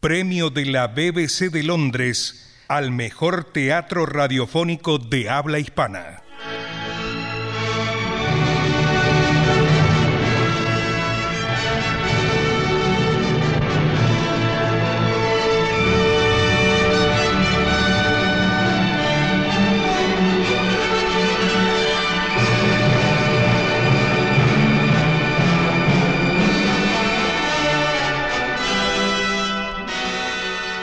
Premio de la BBC de Londres al mejor teatro radiofónico de habla hispana.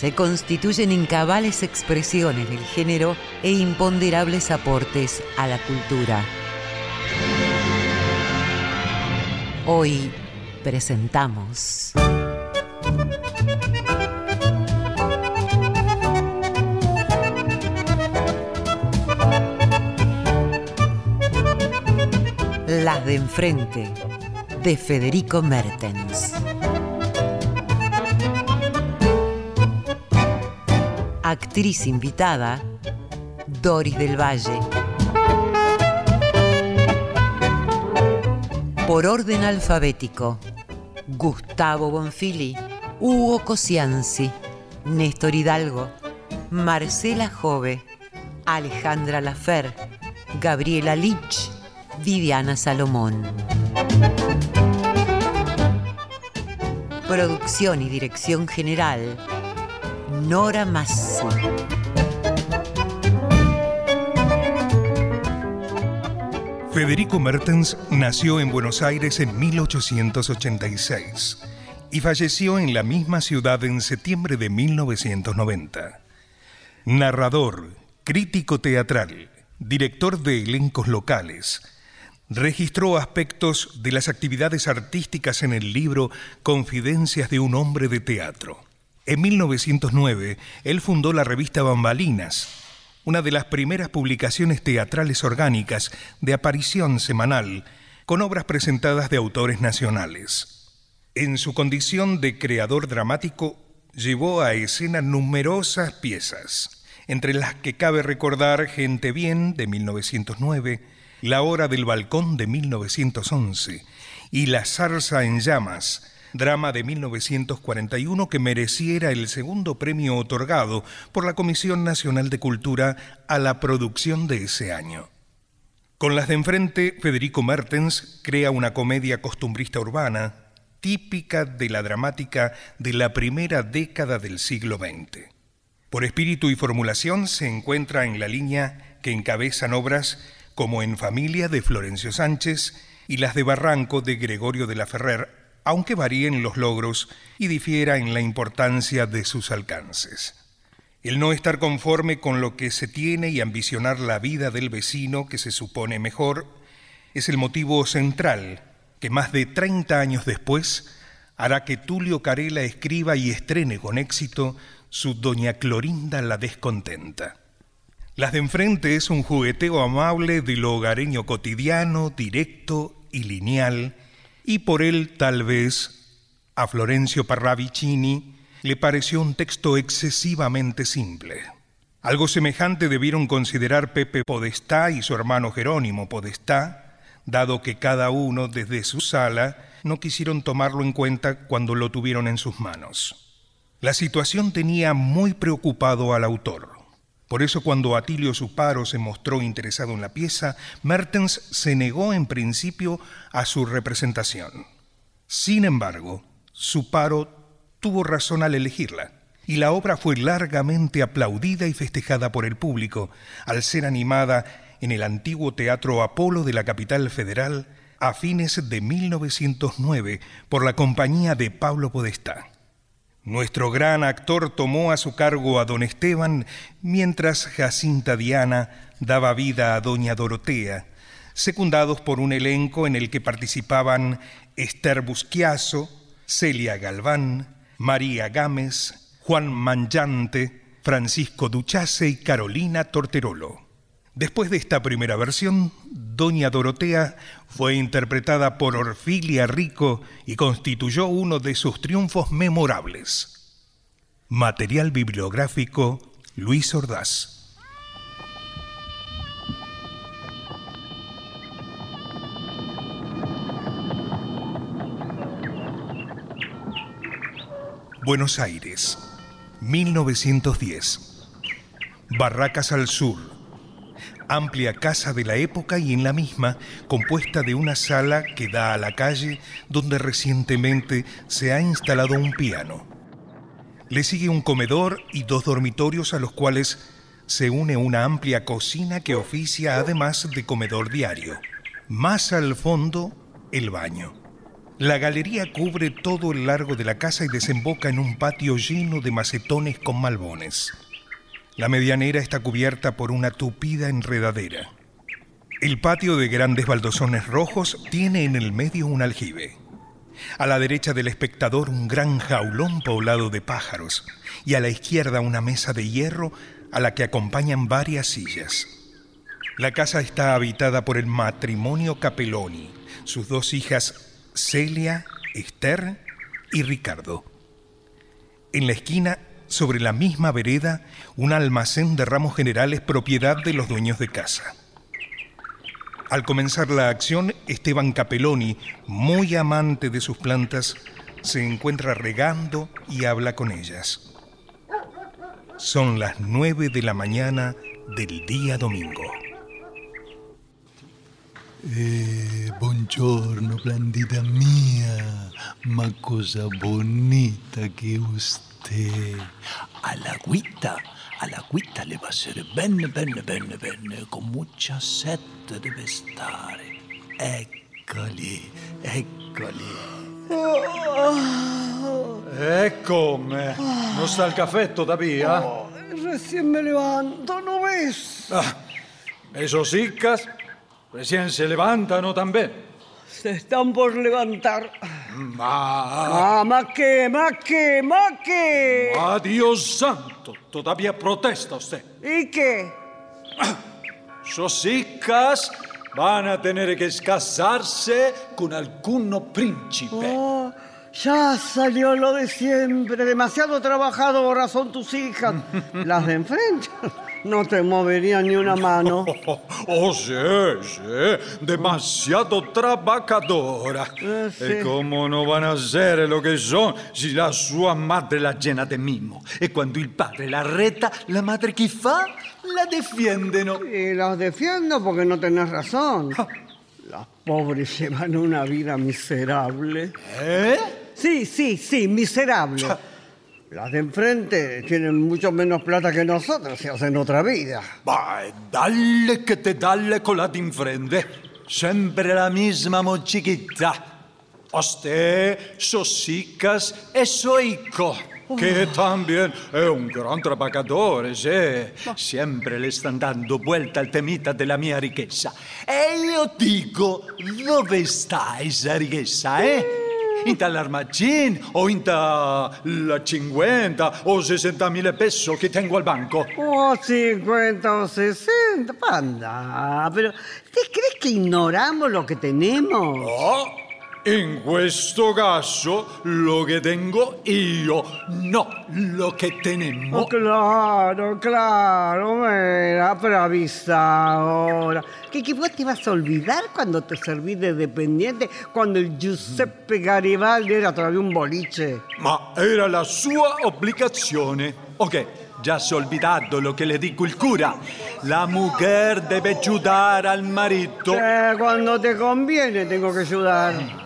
se constituyen en cabales expresiones del género e imponderables aportes a la cultura. Hoy presentamos... Las de enfrente, de Federico Mertens. Actriz invitada, Doris del Valle. Por orden alfabético, Gustavo Bonfili, Hugo Cosianzi, Néstor Hidalgo, Marcela Jove, Alejandra Lafer, Gabriela Lich, Viviana Salomón. Producción y dirección general, Nora Massi. Federico Mertens nació en Buenos Aires en 1886 y falleció en la misma ciudad en septiembre de 1990. Narrador, crítico teatral, director de elencos locales, registró aspectos de las actividades artísticas en el libro Confidencias de un hombre de teatro. En 1909, él fundó la revista Bambalinas, una de las primeras publicaciones teatrales orgánicas de aparición semanal con obras presentadas de autores nacionales. En su condición de creador dramático, llevó a escena numerosas piezas, entre las que cabe recordar Gente Bien de 1909, La Hora del Balcón de 1911 y La Zarza en Llamas drama de 1941 que mereciera el segundo premio otorgado por la Comisión Nacional de Cultura a la producción de ese año. Con las de enfrente, Federico Mertens crea una comedia costumbrista urbana típica de la dramática de la primera década del siglo XX. Por espíritu y formulación se encuentra en la línea que encabezan obras como En familia de Florencio Sánchez y las de Barranco de Gregorio de la Ferrer, aunque varíen los logros y difiera en la importancia de sus alcances. El no estar conforme con lo que se tiene y ambicionar la vida del vecino que se supone mejor es el motivo central que más de 30 años después hará que Tulio Carela escriba y estrene con éxito su Doña Clorinda la Descontenta. Las de enfrente es un jugueteo amable de lo hogareño cotidiano, directo y lineal, y por él tal vez a Florencio Parravicini le pareció un texto excesivamente simple. Algo semejante debieron considerar Pepe Podestá y su hermano Jerónimo Podestá dado que cada uno desde su sala no quisieron tomarlo en cuenta cuando lo tuvieron en sus manos. La situación tenía muy preocupado al autor. Por eso cuando Atilio Suparo se mostró interesado en la pieza, Mertens se negó en principio a su representación. Sin embargo, Suparo tuvo razón al elegirla, y la obra fue largamente aplaudida y festejada por el público, al ser animada en el antiguo Teatro Apolo de la capital federal a fines de 1909 por la compañía de Pablo Podestá. Nuestro gran actor tomó a su cargo a don Esteban, mientras Jacinta Diana daba vida a doña Dorotea, secundados por un elenco en el que participaban Esther Busquiazo, Celia Galván, María Gámez, Juan Manllante, Francisco Duchase y Carolina Torterolo. Después de esta primera versión, Doña Dorotea fue interpretada por Orfilia Rico y constituyó uno de sus triunfos memorables. Material bibliográfico Luis Ordaz. Buenos Aires, 1910. Barracas al sur amplia casa de la época y en la misma compuesta de una sala que da a la calle donde recientemente se ha instalado un piano. Le sigue un comedor y dos dormitorios a los cuales se une una amplia cocina que oficia además de comedor diario. Más al fondo, el baño. La galería cubre todo el largo de la casa y desemboca en un patio lleno de macetones con malbones. La medianera está cubierta por una tupida enredadera. El patio de grandes baldosones rojos tiene en el medio un aljibe. A la derecha del espectador un gran jaulón poblado de pájaros y a la izquierda una mesa de hierro a la que acompañan varias sillas. La casa está habitada por el matrimonio Capelloni, sus dos hijas Celia, Esther y Ricardo. En la esquina sobre la misma vereda, un almacén de ramos generales propiedad de los dueños de casa. Al comenzar la acción, Esteban Capelloni, muy amante de sus plantas, se encuentra regando y habla con ellas. Son las nueve de la mañana del día domingo. Eh, buongiorno, blandita mía, ma cosa bonita que usted la agüita, la agüita le va a ser bene, bene, bene, bene, con mucha sete debe estar. Eccoli, eccoli. E come? ¿No está el café todavía? Oh, recién me levanto, ¿no ves? Ah, esos icas recién se levantan, ¿no también? Se están por levantar. Ma... Ah, ma qué, ma qué, ma qué. Ah, Dios santo, todavía protesta usted. ¿Y qué? Sus hijas van a tener que casarse con alguno príncipe. Oh, ya salió lo de siempre. Demasiado trabajado son tus hijas. Las de enfrente no te moverían ni una mano. Oh, sí, sí. Demasiado trabajadora. Eh, sí. ¿Y cómo no van a ser lo que son si la sua madre la llena de mimo? Y cuando il padre la reta, la madre fa? La defiendono. Y las defiendo porque no tenés razón. Las pobres llevan una vida miserable. ¿Eh? Sí, sí, sí, miserable. Las de enfrente tienen mucho menos plata que nosotros y hacen otra vida. Vai, dalle che te dalle con la d'infrente. Sempre la misma mochiquita. Usted, sus hijas e hijo, que también es un gran trabajador, sí. Siempre le están dando vuelta al temita de la mia riqueza. E io dico, dove sta esa riqueza, eh? In dall'armacin o in la 50 o 60 mil pesos que tengo al banco. Oh, 50 o 60, panda. Pero, ¿te crees que ignoramos lo que tenemos? Oh, In questo caso lo che tengo io, no lo che tenemos. Oh, claro, claro, mira, pero avisa ahora. ¿Qué, ¿Qué vos te vas a olvidar cuando te serví de dependiente? Cuando el Giuseppe Garibaldi era todavía un boliche. Ma era la sua obbligazione. Ok, già si è olvidato lo che le dico il cura. La mujer deve aiutare al marito. Eh, cuando te conviene tengo que ayudar.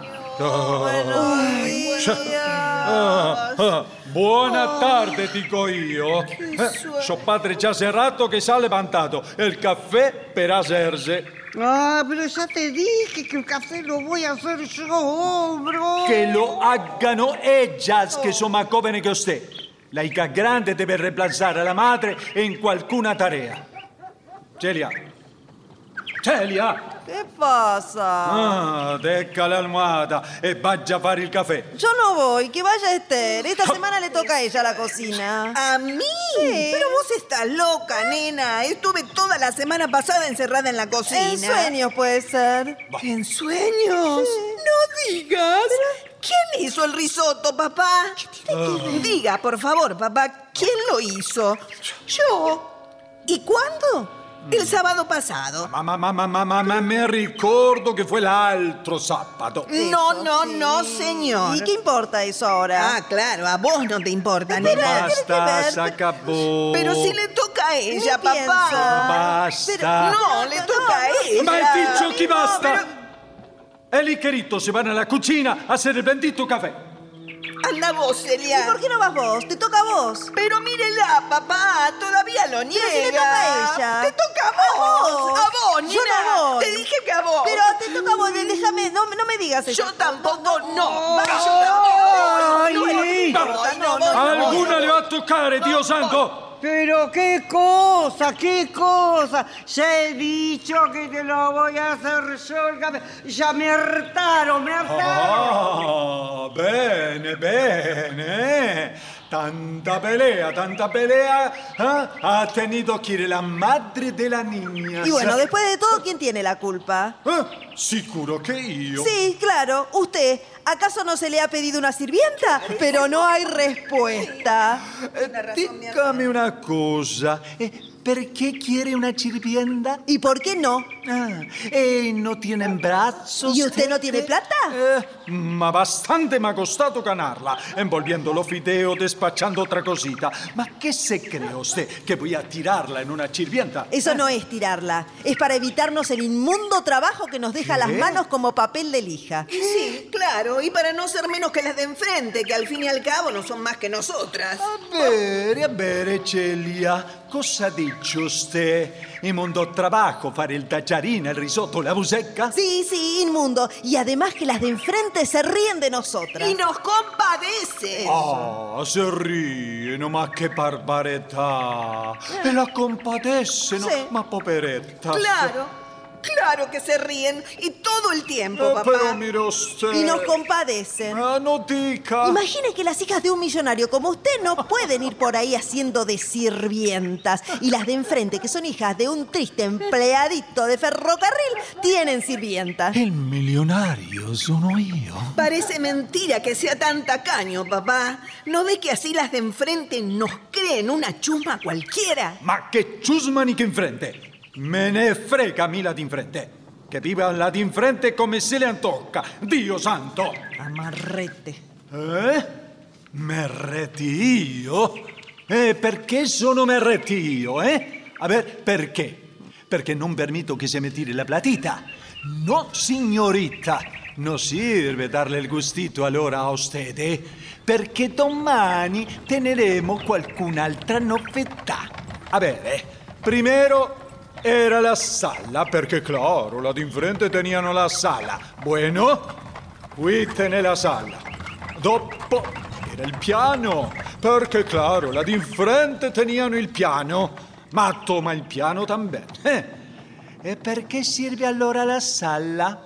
Ah, ah, buona tarde, dico io. Eh, suo padre già serrato che si è levantato. E il caffè per hacerse. Ah, pero ya te dije que el café lo voy a hacer yo, bro. Che lo haggano ellas, che sono más jóvenes che usted. La hija grande deve reemplazare la madre in qualcuna tarea. Celia. Celia! ¿Qué pasa? Ah, deca la almohada e vaya a fare il caffè. Yo no voy, que vaya Esther. Esta semana le toca a ella la cocina. ¿A mí? Pero vos estás loca, nena. Estuve toda la semana pasada encerrada en la cocina. En sueños puede ser. ¿En sueños? No digas. ¿Quién hizo el risotto, papá? Diga, por favor, papá, ¿quién lo hizo? Yo. ¿Y cuándo? El sábado pasado. Mamma, mamma, mamma, ma me ricordo che fu l'altro sabato. No, no, no, señor. ¿Y qué importa eso ahora? Ah, claro, a vos no te importa, Espera, nena. ¿qué tiene que Basta, se acabó. Pero si le toca a ella, ¿Qué pienso? papá. Basta. No, le toca a ella. Ma hai dicho che basta? pero- E lì Cherito si va nella cucina a hacer il bendito caffè. Anda vos, ¿Y Celia. por qué no vas vos? Te toca a vos. Pero mírela, papá, todavía lo niega. si le toca a ella. Te toca a vos. A vos. A vos, Yo no. Te dije que a vos. Pero te toca a vos, déjame, no, no me digas eso. Yo tampoco no. Yo tampoco. Ay, no, no, no, no, no. Alguna le va a toccare, Dio santo! Pero qué cosa, qué cosa. Ya he dicho que te lo voy a hacer yo el café. Ya me hartaron, me hartaron. Ah, bene, bene. Tanta pelea, tanta pelea. ¿eh? Ha tenido que ir la madre de la niña. Y bueno, después de todo, ¿quién tiene la culpa? Eh, Sicuro che io. Sí, claro, usted. ¿Acaso no se le ha pedido una sirvienta? Pero no hay respuesta. Dígame una cosa. eh, ¿Perché quiere una sirvienta? ¿Y por qué no? Ah, ¿E no tienen brazos? ¿Y usted no tiene plata? Eh, ma bastante mi ha costato ganarla, envolviendo lo fideo, despachando otra cosita. Ma che se cree usted que voy a tirarla en una sirvienta? Eso no es tirarla. Es para evitarnos el inmundo trabajo que nos deja las manos como papel de lija. Sí, claro, y para no ser menos que las de enfrente, que al fin y al cabo no son más que nosotras. A bere, a bere, Celia. Cosa dice usted? In mondo trabajo, fare il tagliarino, il risotto, la busecca? Sí, sí, inmundo. Y además que las de enfrente se ríen de nosotras. Y nos compadece. Ah, se rieno, ma che barbarità! E la compadeceno, Sì. ma poveretta. Claro, claro que se ríen. Y todo el tiempo, papá. pero mire usted. Y nos compadecen. Ah, no dica. Imagine que las hijas de un millonario como usted no pueden ir por ahí haciendo de sirvientas. Y las de enfrente, que son hijas de un triste empleadito de ferrocarril, tienen sirvientas. Il milionario sono io. Parece mentira que sea tan tacaño, papá. ¿No ve que así las de enfrente nos creen una chuma cualquiera? Ma che ciusmani che in frente! Me ne frega a me la d'infrente! Che viva la d'infrente come se le antocca! Dio santo! Amarrete. Eh? Merretti io? Eh, perché sono merretti io, eh? A ver, perché? Perché non permetto che si me tiri la platita. No, signorita. Non serve darle il gustito allora a usted, perché domani teneremo qualcun'altra novità. A ver, primero era la sala, perché claro, la d'infrente teníano la sala. Bueno, qui tiene la sala. Dopo era il piano, perché claro, la d'infrente teníano il piano, ma toma il piano también. Eh, E perché serve allora la sala?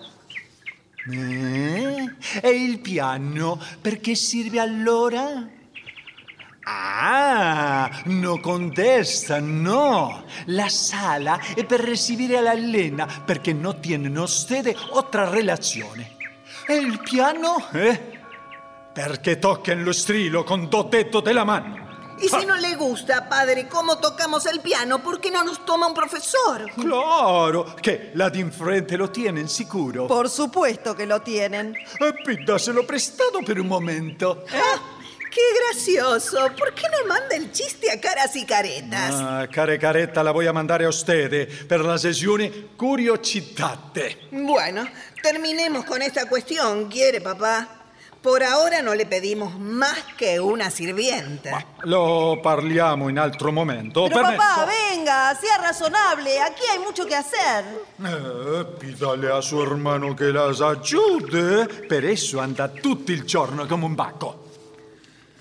Eh? E il piano perché serve allora? Ah, no contesta, no. La sala è per a la Elena perché non tienen ustedes otra relazione. E il piano? Eh? Perché toquen lo strillo con do dedo della mano. Y si no le gusta, padre, cómo tocamos el piano, ¿por qué no nos toma un profesor? Claro, che la di frente lo tienen sicuro. Por supuesto que lo tienen. Eh, Pídaselo prestado per un momento. Ah, ¡Qué gracioso! ¿Por qué no manda el chiste a caras y caretas? Ah, care caretta la voy a mandare a ustedes per la sessione Curiositate. Bueno, terminemos con esta cuestión, ¿quiere, papá? Por ahora no le pedimos más que una sirvienta. Lo parliamo in altro momento. Pero Permesso? papá, venga, sea razonable. Aquí hay mucho que hacer. Eh, pídale a suo hermano che las aiuti. Per esso anda tutto il giorno come un bacco.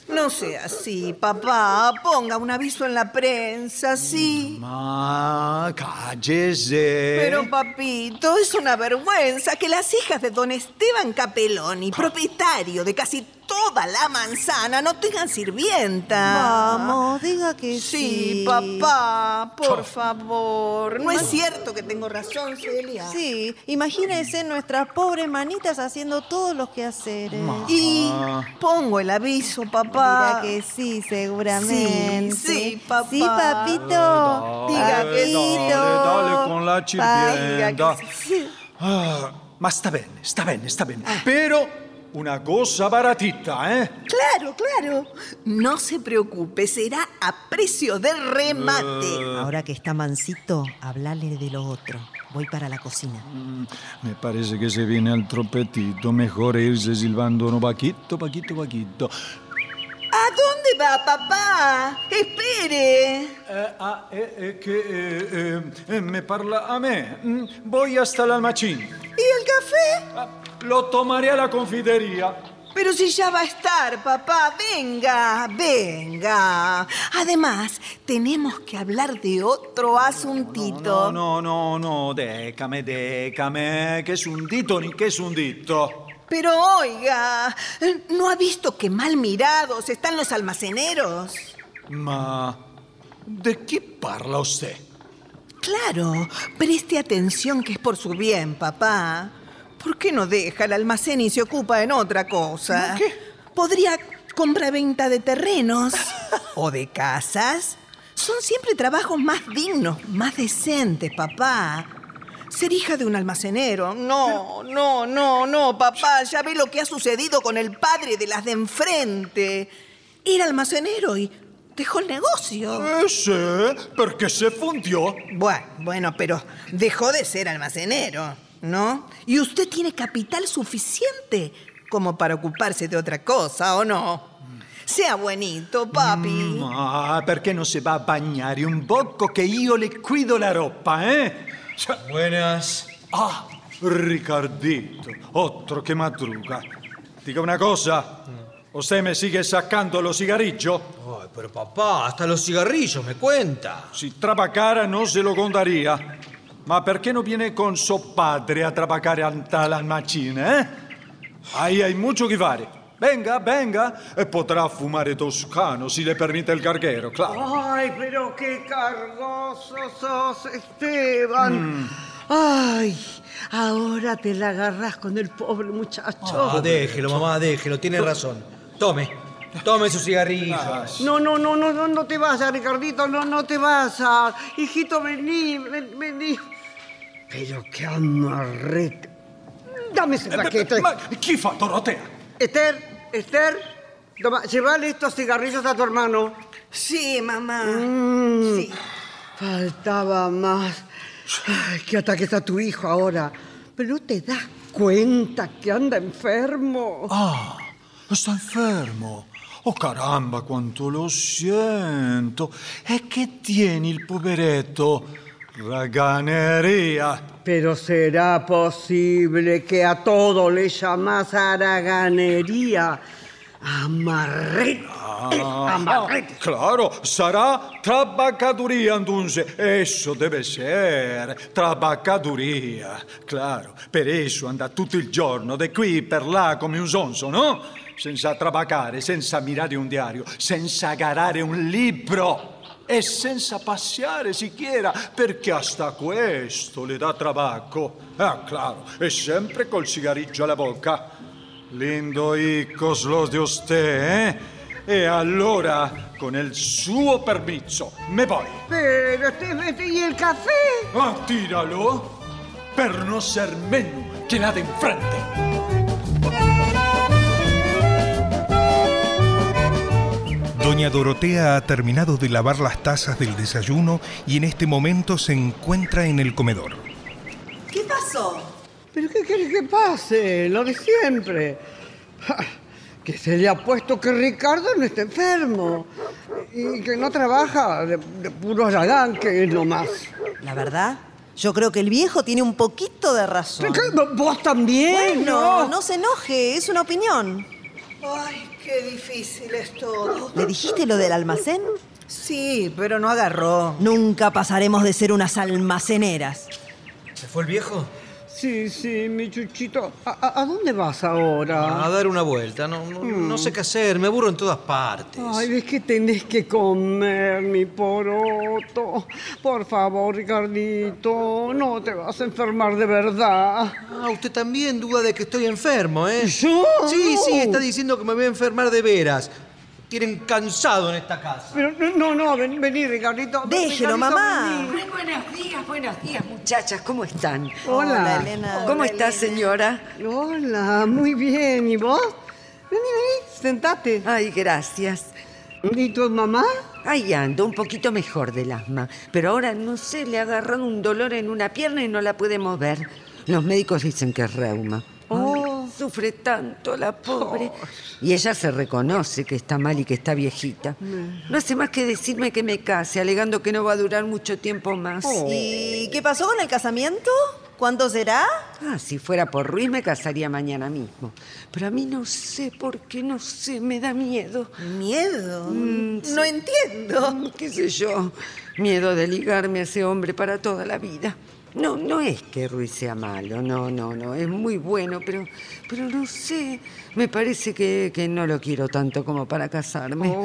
No sea así, papá. Ponga un aviso en la prensa, sí. Ma cállese. Pero, papito, es una vergüenza que las hijas de don Esteban Capeloni, propietario de casi toda la manzana, no tengan sirvienta. Vamos, diga que Sí, sí. papá, por favor. No es cierto que tengo razón, Celia. Sí, imagínense nuestras pobres manitas haciendo todos los quehaceres. Y pongo el aviso, papá. Dirá que sí, seguramente. Sí, sí, papá. Sí, papito. Diga que sí. Dale, dale con la Diga sirvienta. que sí. Ah, ma sta bene, sta bene, sta bene. Una cosa baratita, eh? Claro, claro. No se preocupe, será a precio de remate. Ahora que está mansito, hablale de lo otro. Voy para la cocina. Me parece che se viene al troppetito, mejor irse silbando uno paquito, paquito, paquito. ¿A dónde va, papá? Espere. Eh, ah, eh, eh, che eh, me parla a me. Mm, voy hasta l'almacín. ¿Y el café? Ah, lo tomaré a la confitería. Pero si ya va a estar, papá, venga, venga. Además, tenemos que hablar de otro asuntito. No, no, no, no, décame, décame. Que es un dito ni que es un dito. Pero oiga, ¿no ha visto que mal mirados están los almaceneros? Ma de chi parla usted? Claro, preste atención que es por su bien, papá. ¿Por qué no deja el almacén y se ocupa en otra cosa? ¿Qué? Podría compra-venta de terrenos o de casas. Son siempre trabajos más dignos, más decentes, papá. Ser hija de un almacenero. No, no, no, no, papá. Ya ve lo que ha sucedido con el padre de las de enfrente. Era almacenero y dejó el negocio. Eh, sì, perché se fundió. Bueno, bueno, pero dejó de ser almacenero, ¿no? Y usted tiene capital suficiente como para ocuparse de otra cosa, ¿o no? Sea buenito, papi. Ma perché non si va a bagnare un poco che io le cuido la roba, eh? Cioè, Buenas. Ah, Ricardito, otro che madruga. Dica una cosa, ¿usted me sigue sacando los cigarrillos? Ay, pero papá, hasta los cigarrillos me cuenta. Si trabacara no se lo contaría. Ma perché non viene con suo padre a trabajare al macchina, eh? Ahí hay mucho que fare. Venga, venga, e potrà fumare toscano si le permite il carguero, claro. Ay, pero qué cargoso sos, Esteban. Ay, ahora te la agarras con el pobre muchacho. Ah, déjelo, mamá, déjelo, tiene razón. Tome, tome su cigarrillo. No, no, no, no, no, no te vas a, Ricardito, no, no te vas a. Hijito, vení, ven- vení. Pero qué amarrete. Dame ese paquete. Ma chi fa Dorotea? Esther, Esther, toma, llévale estos cigarrillos a tu hermano. Sí, mamá. Sí. Faltaba más. Ay, qué ataque está tu hijo ahora. Pero no te das cuenta que anda enfermo. Ah, sta infermo. Oh caramba, quanto lo sento. E che tieni il poveretto? Raganeria. Pero será posible que a todo le llamas haraganería. Amarrete. Ah, Amarrete. claro, sarà trabacaduría entonces. Eso deve ser trabacaduría. Claro, per eso anda tutto il giorno di qui per là come un sonso, no? Senza trabacare, senza mirare un diario, senza garare un libro. E senza passiare siquiera, perché hasta questo le dà trabaco. Ah, claro, e sempre col cigarrillo alla bocca. Lindo hijos los de usted, eh? E allora, con il suo permesso, me voy. Pero, te- ¿y el café? Ah, tíralo, per no ser menos que la de Doña Dorotea ha terminado de lavar las tazas del desayuno y en este momento se encuentra en el comedor. ¿Qué pasó? ¿Pero qué quieres que pase? Lo de siempre. Que se le ha puesto que Ricardo no está enfermo y que no trabaja de, de puro arranque nomás. La verdad, yo creo que el viejo tiene un poquito de razón. ¿Qué? ¿Vos también? Bueno, no se enoje, es una opinión. Ay, qué difícil es todo. ¿Le dijiste lo del almacén? Sí, pero no agarró. Nunca pasaremos de ser unas almaceneras. ¿Se fue el viejo? Sí, sí, mi chuchito. ¿A, dónde vas ahora? A dar una vuelta. No, no, no sé qué hacer. Me aburro en todas partes. Ay, es que tenés que comer, mi poroto. Por favor, Ricardito, no te vas a enfermar de verdad. Ah, usted también duda de que estoy enfermo, ¿eh? ¿Yo? Sí, sí, está diciendo que me voy a enfermar de veras. Tienen cansado en esta casa. Pero no, no, no, ven- vení, Ricardito. Déjelo, Ricardito, mamá. vení. Buenos días, buenos días, muchachas, ¿cómo están? Hola. Elena. ¿Cómo está, señora? Hola, muy bien. ¿Y vos? Vení, vení, sentate. Ay, gracias. ¿Y tu mamá? Ahí ando, un poquito mejor del asma. Pero ahora, no sé, le ha agarrado un dolor en una pierna y no la puede mover. Los médicos dicen que es reuma. Sufre tanto la pobre. Y ella se reconoce que está mal y que está viejita. No hace más que decirme que me case, alegando que no va a durar mucho tiempo más. ¿Y qué pasó con el casamiento? ¿Cuánto será? Ah, si fuera por Ruiz me casaría mañana mismo. Pero a mí no sé por qué, no sé, me da miedo. ¿Miedo? Mm, No entiendo. Mm, ¿Qué sé yo? Miedo de ligarme a ese hombre para toda la vida. No, no es que Ruiz sea malo, no, no, no, es muy bueno, pero, pero no sé, me parece que, que no lo quiero tanto como para casarme.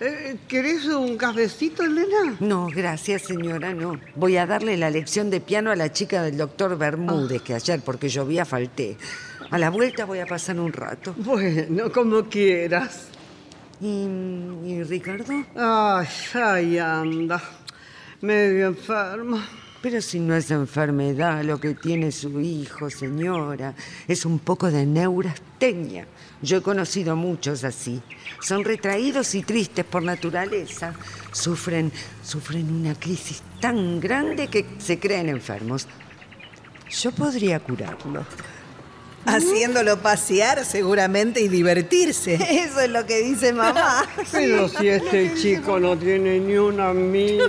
Eh, ¿Querés un cafecito, Elena? No, gracias señora, no. Voy a darle la lección de piano a la chica del doctor Bermúdez, que ayer porque llovía falté. A la vuelta voy a pasar un rato. Bueno, como quieras. ¿Y, y Ricardo? Ay, ahí anda. Medio enferma. Pero si no es enfermedad lo que tiene su hijo, señora, es un poco de neurastenia. Yo he conocido muchos así. Son retraídos y tristes por naturaleza. Sufren, sufren una crisis tan grande que se creen enfermos. Yo podría curarlo. Haciéndolo pasear seguramente y divertirse. Eso es lo que dice mamá. Pero si este chico no tiene ni un amigo.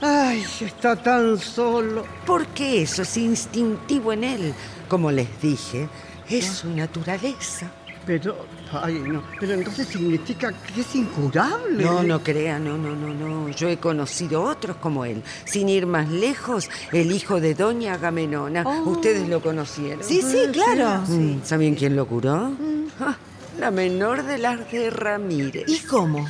Ay, está tan solo. Porque eso es instintivo en él. Como les dije, es su naturaleza. Pero, ay, no. Pero entonces significa que es incurable. No, no crea, no, no, no, no. Yo he conocido otros como él. Sin ir más lejos, el hijo de Doña Agamenona. Ustedes lo conocieron. Sí, sí, claro. Mm, ¿Saben quién lo curó? Ah, la menor de las de Ramírez. ¿Y cómo?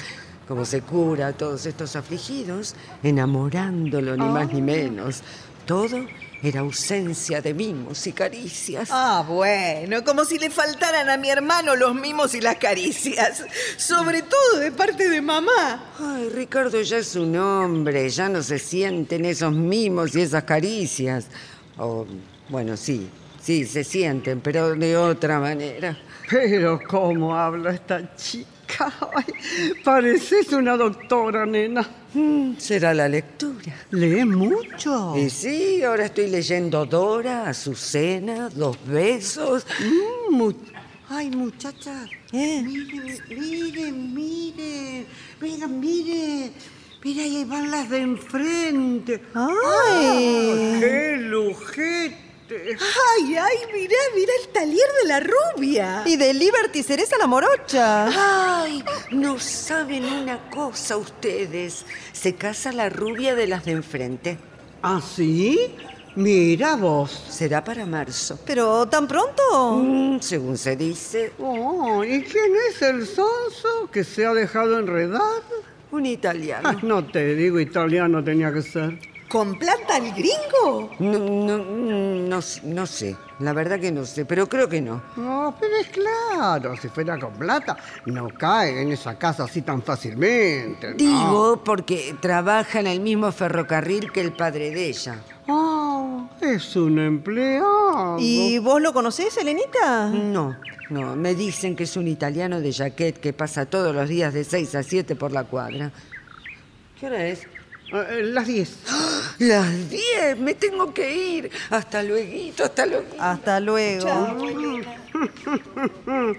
Como se cura a todos estos afligidos, enamorándolo ni más ni menos. Todo era ausencia de mimos y caricias. Ah, bueno, como si le faltaran a mi hermano los mimos y las caricias. Sobre todo de parte de mamá. Ay, Ricardo ya es un hombre, ya no se sienten esos mimos y esas caricias. O, bueno, sí, sí, se sienten, pero de otra manera. Pero cómo habla esta chica. Ay, pareces una doctora, nena. Mm, será la lectura. Lee mucho. Y sí, ahora estoy leyendo Dora, Azucena, Dos Besos. Mm, mu- Ay, muchachas. ¿Eh? Miren, miren, miren. Miren, miren. Mira, ahí van las de enfrente. ¡Ay! ¡Qué Ay, ay, mirá, mirá el talier de la rubia. Y de Liberty Cereza la morocha. Ay, no saben una cosa ustedes. Se casa la rubia de las de enfrente. ¿Ah, sí? Mira vos. Será para marzo. ¿Pero tan pronto? Mm, según se dice. Oh, ¿y quién es el sonso que se ha dejado enredar? Un italiano. Ah, no te digo, italiano tenía que ser. ¿Con plata al gringo? No, no, no, no sé, la verdad que no sé, pero creo que no. No, pero es claro, si fuera con plata, no cae en esa casa así tan fácilmente. ¿no? Digo porque trabaja en el mismo ferrocarril que el padre de ella. Ah, es un empleado. ¿Y vos lo conocés, Elenita? No, no, me dicen que es un italiano de jaquet que pasa todos los días de 6 a 7 por la cuadra. ¿Qué hora es? Eh, las 10. Las 10, me tengo que ir. Hasta luego, hasta luego. Hasta luego.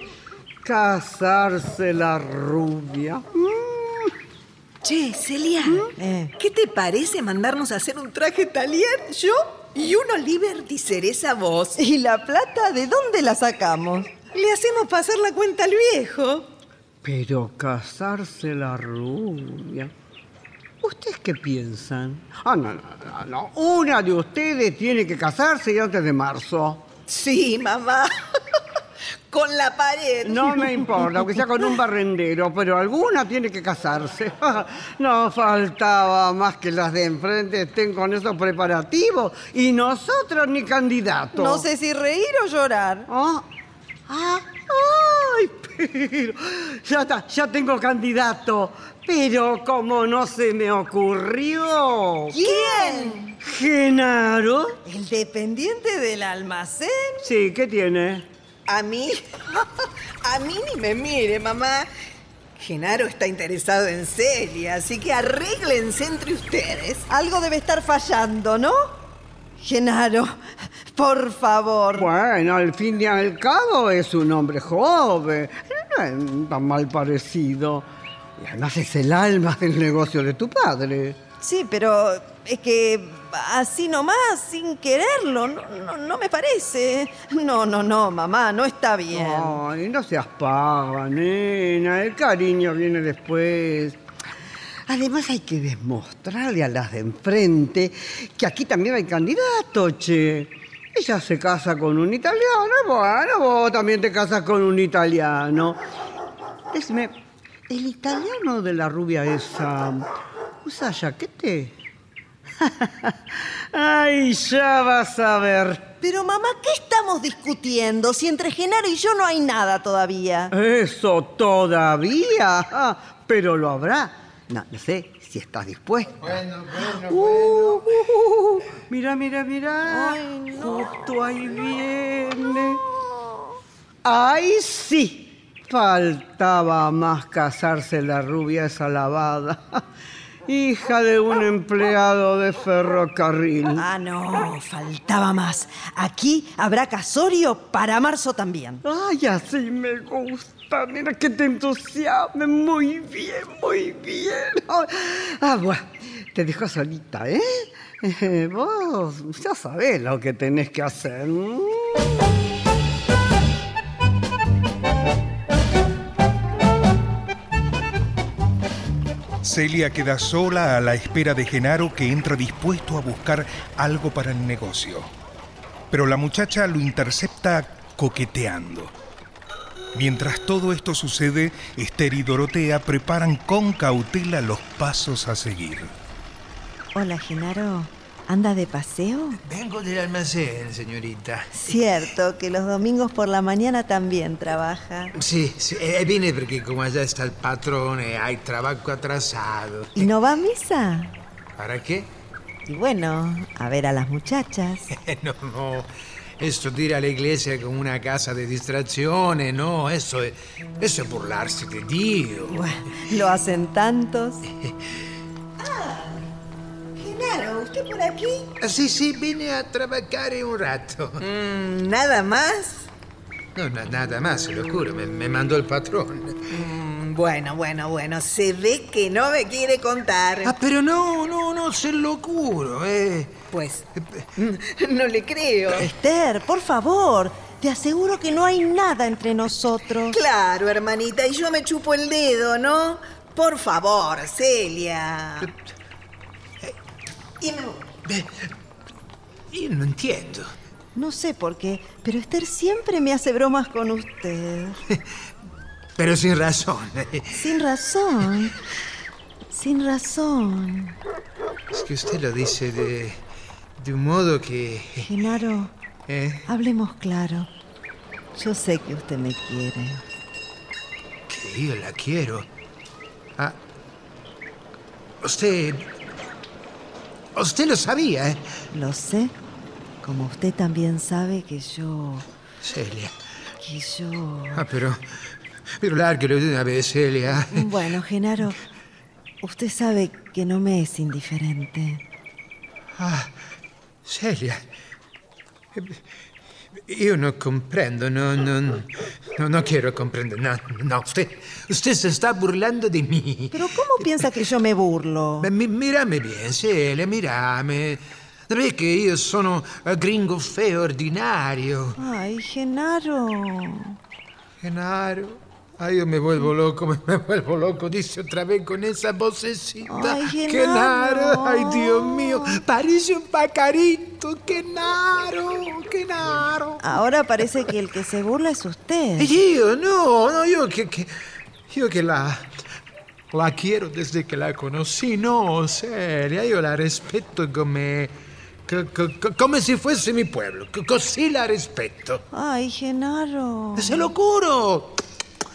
Casarse la rubia. Che, Celia, Eh. ¿qué te parece mandarnos a hacer un traje talier yo y uno Liberty Cereza vos? ¿Y la plata de dónde la sacamos? Le hacemos pasar la cuenta al viejo. Pero casarse la rubia. ¿Ustedes qué piensan? Ah, no, no, no, no. Una de ustedes tiene que casarse y antes de marzo. Sí, mamá. Con la pared. No me importa, aunque sea con un barrendero, pero alguna tiene que casarse. No faltaba más que las de enfrente estén con esos preparativos y nosotros ni candidatos. No sé si reír o llorar. Ah, ah, ay, pero ya está, ya tengo candidato. Pero como no se me ocurrió. ¿Quién? Genaro. ¿El dependiente del almacén? Sí, ¿qué tiene? A mí. A mí ni me mire, mamá. Genaro está interesado en Celia, así que arréglense entre ustedes. Algo debe estar fallando, ¿no? Genaro, por favor. Bueno, al fin y al cabo es un hombre joven. No es tan mal parecido. Y además es el alma del negocio de tu padre. Sí, pero es que así nomás, sin quererlo, no, no, no me parece. No, no, no, mamá, no está bien. Ay, no seas pava, nena. El cariño viene después. Además hay que demostrarle a las de enfrente que aquí también hay candidato, che. Ella se casa con un italiano, bueno, vos también te casas con un italiano. Decime, ¿el italiano de la rubia esa usa jaquete? Ay, ya vas a ver. Pero mamá, ¿qué estamos discutiendo si entre Genaro y yo no hay nada todavía? Eso todavía. Pero lo habrá. No, no sé si estás dispuesta. Bueno, bueno, Mira, mira, mira. Justo ahí viene. ¡Ay, sí! Faltaba más casarse la rubia esa lavada. Hija de un empleado de ferrocarril. Ah, no, faltaba más. Aquí habrá casorio para marzo también. Ay, así me gusta. Mira que te entusiasme. Muy bien, muy bien. Ah, bueno, te dejo solita, ¿eh? Eh, Vos ya sabés lo que tenés que hacer. Celia queda sola a la espera de Genaro que entra dispuesto a buscar algo para el negocio. Pero la muchacha lo intercepta coqueteando. Mientras todo esto sucede, Esther y Dorotea preparan con cautela los pasos a seguir. Hola, Genaro. ¿Anda de paseo? Vengo del almacén, señorita. Cierto que los domingos por la mañana también trabaja. Sí, sí, eh, vine porque como allá está el patrón, eh, hay trabajo atrasado. ¿Y no va a misa? ¿Para qué? Y bueno, a ver a las muchachas. no, no. Esto de ir a la iglesia como una casa de distracciones, no, eso es, eso es burlarse de Dios. Bueno, lo hacen tantos. Genaro, ¿usted por aquí? Ah, Sí, sí, vine a trabajar un rato. Mm, ¿Nada más? No, na- nada más, se lo juro, me, me mandó el patrón. Mm, bueno, bueno, bueno, se ve que no me quiere contar. Ah, pero no, no, no, se lo juro, eh. Pues, no le creo. Esther, por favor, te aseguro que no hay nada entre nosotros. Claro, hermanita, y yo me chupo el dedo, ¿no? Por favor, Celia. Y me voy. No entiendo. No sé por qué, pero Esther siempre me hace bromas con usted. Pero sin razón. Sin razón. Sin razón. Es que usted lo dice de, de un modo que... Genaro, ¿eh? hablemos claro. Yo sé que usted me quiere. Que yo la quiero. Ah, usted... Usted lo sabía, ¿eh? Lo sé. Como usted también sabe que yo... Celia. que yo... Ah, pero... Pero lárguelo de una vez, Celia. Bueno, Genaro, usted sabe que no me es indiferente. Ah, Celia. Io non comprendo, no, no, no, no quiero comprender. No, no, usted, usted se está burlando de mí. Pero ¿cómo piensa que yo me burlo? Mi- mirame bien, Celia, mirame. Vedi che io sono gringo feo ordinario. Ay, Genaro. Genaro. Ay, yo me vuelvo loco, me, me vuelvo loco, dice otra vez con esa vocecita. Ay, Genaro. Genaro, ay, Dios mío, parece un pacarito, Genaro, Genaro. Ahora parece que el que se burla es usted. Io, no, no, io che, che- io che la, la quiero desde che la conosci, no, seria, io la rispetto come, co- co- co- come se fosse mi pueblo, co- così la rispetto. Ay, Genaro. Se lo curo,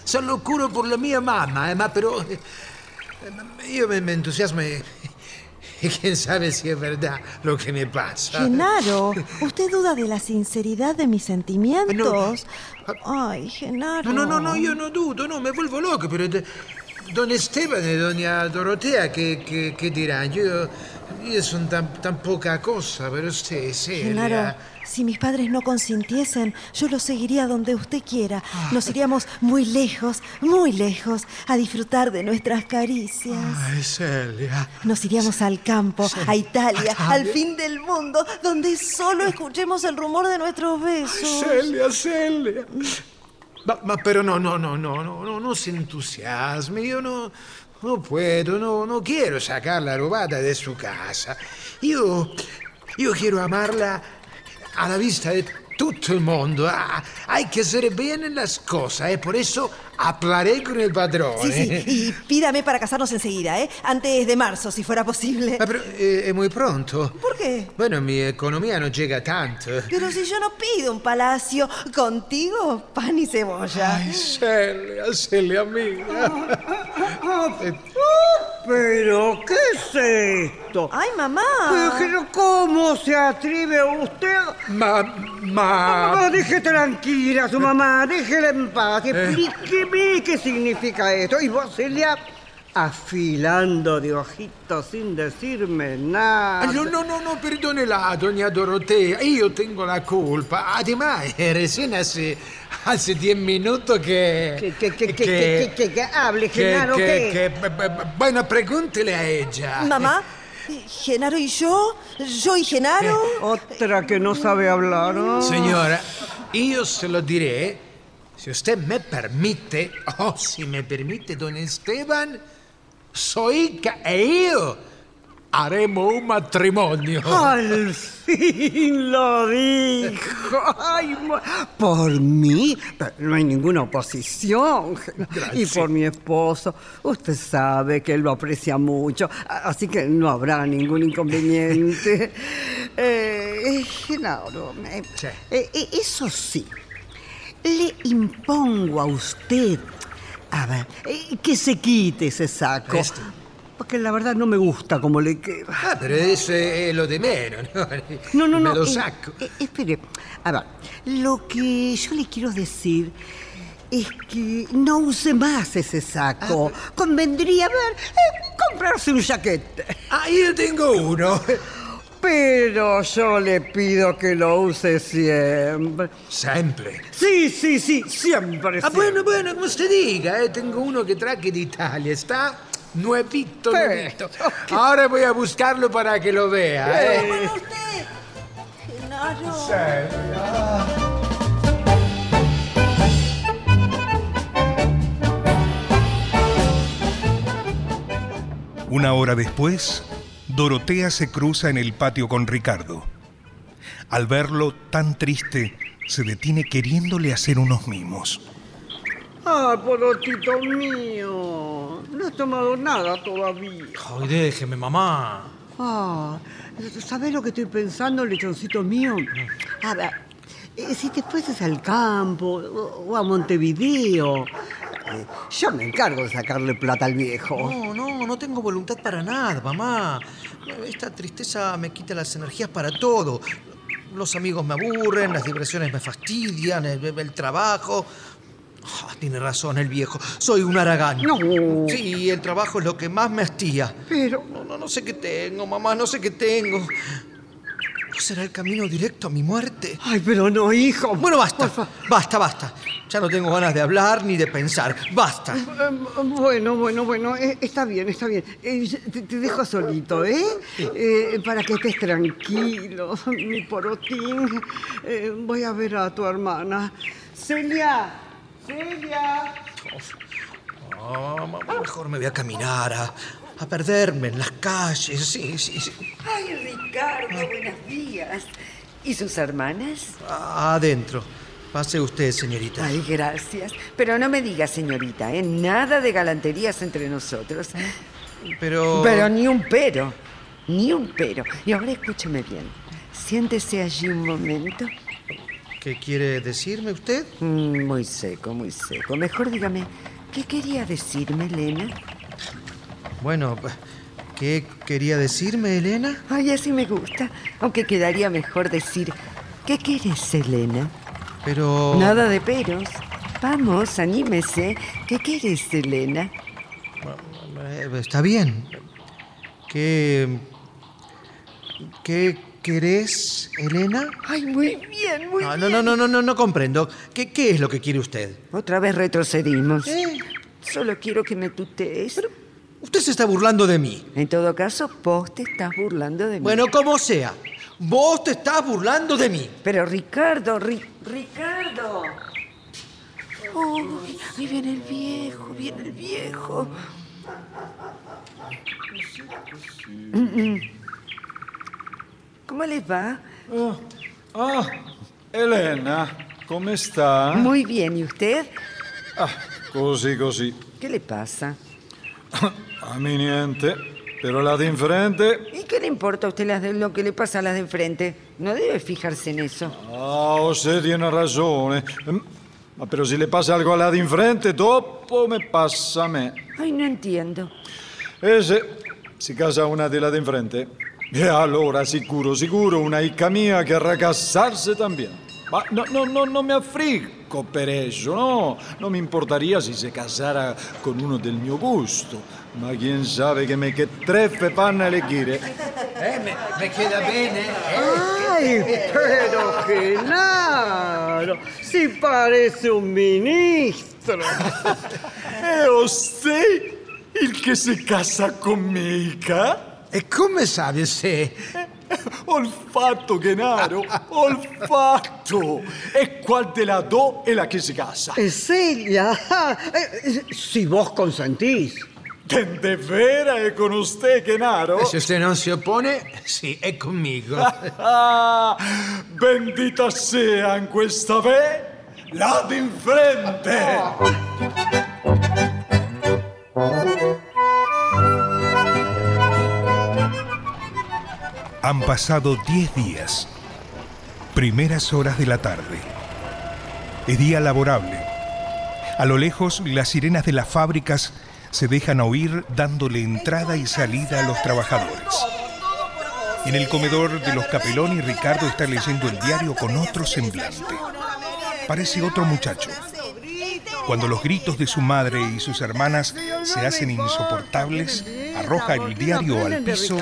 se lo curo por la mia mamma, eh, ma però eh, mi entusiasmo e quién sabe si es verdad lo que me pasa. Genaro, ¿usted duda de la sinceridad de mis sentimientos? Ay, Genaro. No, no, no, no, io non dudo, no, me vuelvo loco, pero de- don Esteban e doña Dorotea, che, che diranno? Io, io sono tan, tan poca cosa, pero usted, Celia... Genaro, si mis padres no consintiesen, yo lo seguiría donde usted quiera. Ah. Nos iríamos muy lejos, muy lejos, a disfrutar de nuestras caricias. Ay, Celia... Nos iríamos al campo, a Italia, Ah, al fin del mundo, donde solo escuchemos el rumor de nuestros besos. Celia, Celia. Ma, ma però no, no, no, no, no, no, non si entusiasmi, io no, no puedo, no, no quiero sacarla robada de su casa. Io, io quiero amarla a la vista de todo el mundo. Ah, hay que hacer bien las cosas, ¿eh? por eso hablaré con el padrón. Sí, sí, ¿eh? y pídame para casarnos enseguida, ¿eh? Antes de marzo, si fuera posible. Ah, pero eh, es muy pronto. ¿Por qué? Bueno, mi economía no llega tanto. Pero si yo no pido un palacio, contigo, pan y cebolla. Ay, Celia, Celia mía. ¿Pero qué es esto? Ay, mamá. Pero, ¿cómo se atreve usted? Ma, ma... Mamá, deje tranquila a su mamá, déjela en paz. Explíqueme qué significa esto. Y vos, Celia, afilando de ojitos sin decirme nada. No, no, no, no, perdónela, doña Dorotea, io tengo la colpa. Además, eh, recién hace, hace diez minutos que... Que, que, que, que, que, que, que hable, Genaro, que, b- b- bueno, pregúntele a ella. Mamá, Genaro y yo, yo y Genaro. Otra que no sabe hablar, ¿no? Señora, io se lo diré, si usted me permite, o si me permite, don Esteban, Soica e io haremos un matrimonio. Al fin lo dijo. Ay, por mí no hay ninguna oposición. Y por mi esposo, usted sabe que él lo aprecia mucho, así que no habrá ningún inconveniente. Eh, Genaro, eh, Sí. eh, eh, eso sí, le impongo a usted, a ver, eh, que se quite ese saco. Este. Porque la verdad no me gusta como le queda. Ah, pero eso es lo de menos, ¿no? No, no, no. Me lo eh, saco. eh, espere. A ver, lo que yo le quiero decir es que no use más ese saco. Convendría, a ver, eh, comprarse un jaquete. Ah, io tengo uno. Pero yo le pido que lo use siempre. Sempre. Sí, sí, sí, siempre. Ah, siempre. bueno, bueno, como usted diga, eh, tengo uno que traje de Italia, está nuevito, nuevito. Ahora voy a buscarlo para que lo vea. eh. Bueno, usted. Genaro. Una hora después, Dorotea se cruza en el patio con Ricardo. Al verlo tan triste, se detiene queriéndole hacer unos mimos. Ay, porotito mío. No has tomado nada todavía. Ay, déjeme, mamá. Ah, ¿sabes lo que estoy pensando, lechoncito mío? A ver, eh, si te fueses al campo o o a Montevideo, eh, yo me encargo de sacarle plata al viejo. No, no, no tengo voluntad para nada, mamá. Esta tristeza me quita las energías para todo. Los amigos me aburren, las diversiones me fastidian, el, el trabajo. Ah, tiene razón el viejo, soy un aragán. No. Sí, el trabajo es lo que más me hastía. Pero, No, no, no sé qué tengo, mamá, no sé qué tengo. ¿No será el camino directo a mi muerte? ay, pero no, hijo. Bueno, basta, basta, basta. Ya no tengo ganas de hablar ni de pensar. Basta. Eh, Bueno, bueno, bueno, eh, está bien, está bien. Eh, Te, te dejo solito, ¿eh? Eh, Para que estés tranquilo, mi porotín. Eh, voy a ver a tu hermana. Celia, Celia. Mamá, mejor me voy a caminar, a, a perderme en las calles. Sí, sí, sí. Ay, Ricardo, buenos días. ¿Y sus hermanas? Adentro. Pase usted, señorita. Ay, gracias. Pero no me diga, señorita, ¿eh? Nada de galanterías entre nosotros. Pero. Pero ni un pero. Ni un pero. Y ahora escúcheme bien. Siéntese allí un momento. ¿Qué quiere decirme usted? Mm, muy seco, muy seco. Mejor dígame, ¿qué quería decirme, Elena? Bueno, ¿qué quería decirme, Elena? Ay, así me gusta. Aunque quedaría mejor decir, ¿qué quieres, Elena? Pero. Nada de peros. Vamos, anímese. ¿Qué quieres, Elena? Está bien. ¿Qué. ¿Qué querés, Elena? Ay, muy bien, muy No, bien. no, no, no, no, no, no comprendo. ¿Qué, ¿Qué es lo que quiere usted? Otra vez retrocedimos. ¿Eh? Solo quiero que me tutees. Usted se está burlando de mí. En todo caso, vos te estás burlando de mí. Bueno, como sea. Vos te estás burlando de mí. Pero Ricardo, Ri- Ricardo. Uy, ahí viene el viejo, viene el viejo. ¿Cómo les va? Ah, Elena, come sta? Muy bien, ¿y usted? Ah, così così. ¿Qué le pasa? A mí niente, pero la de enfrente... ¿Y qué le importa a usted las de- lo que le pasa a las de enfrente? No debe fijarse en eso. Ah, usted tiene ragione. Mm, Ma però se le passa algo a la di enfrente, dopo me passa a me. Ay, no entiendo. E se si casa una di la di enfrente, e allora sicuro, sicuro una hija mia che casarse también. Ma no, no, no, no me affrico per eso, no. Non mi importaría si se casara con uno del mio gusto. Ma quién sabe che me che treffe panna le quiere. Eh, me, me queda bien, ¿eh? Ay, pero claro, si parece un ministro. E usted, il che si casa con mi hija? E come sabe usted? Olfatto, Genaro, olfatto. E qual de la do è la che si casa? Eh, Celia, eh, si vos consentís. De vera è con usted, Genaro? Si usted no se opone, sí, es conmigo. Bendita sean questa ve la d'infrente. Han pasado 10 días. Primeras horas de la tarde. Es día laborable. A lo lejos, las sirenas de las fábricas se dejan oír dándole entrada y salida a los trabajadores. En el comedor de los Capeloni, Ricardo está leyendo el diario con otro semblante. Parece otro muchacho. Cuando los gritos de su madre y sus hermanas se hacen insoportables, arroja el diario al piso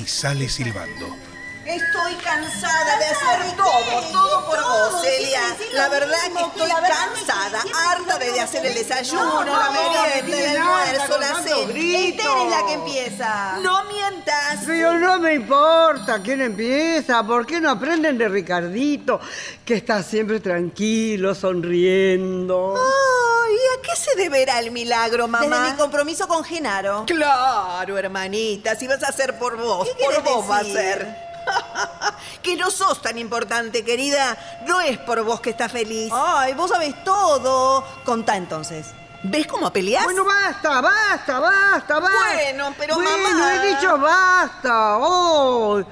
y sale silbando. Estoy cansada de hacer todo, todo por vos, Celia. La verdad que estoy cansada, harta de hacer el desayuno, la merienda, el almuerzo, la cena. Esther es la que empieza. No mientas. Pero no me importa quién empieza, ¿por qué no aprenden de Ricardito, que está siempre tranquilo, sonriendo? Ay, ¿a qué se deberá el milagro, mamá? Desde mi compromiso con Genaro. Claro, hermanita, si vas a hacer por vos, ¿Qué por vos va a ser. que no sos tan importante, querida. No es por vos que estás feliz. Ay, vos sabés todo. Contá entonces. ¿Ves cómo peleás? Bueno, basta, basta, basta, basta. Bueno, pero bueno, mamá. he dicho basta. Oh,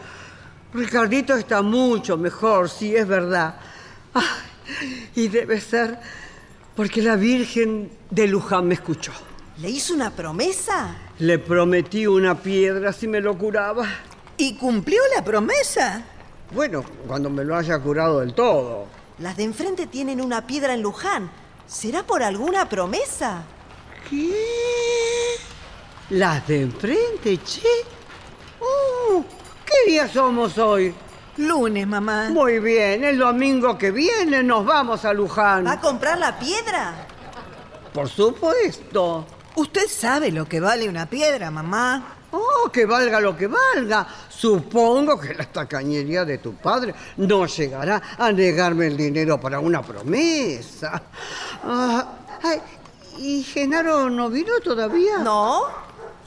Ricardito está mucho mejor, sí, es verdad. Ay, y debe ser porque la Virgen de Luján me escuchó. ¿Le hizo una promesa? Le prometí una piedra si me lo curaba. ¿Y cumplió la promesa? Bueno, cuando me lo haya curado del todo. Las de enfrente tienen una piedra en Luján. ¿Será por alguna promesa? ¿Qué? ¿Las de enfrente, che? Uh, ¿Qué día somos hoy? Lunes, mamá. Muy bien, el domingo que viene nos vamos a Luján. ¿Va a comprar la piedra? Por supuesto. Usted sabe lo que vale una piedra, mamá. Oh, que valga lo que valga. Supongo que la tacañería de tu padre no llegará a negarme el dinero para una promesa. Ah, ay, ¿Y Genaro no vino todavía? ¿No?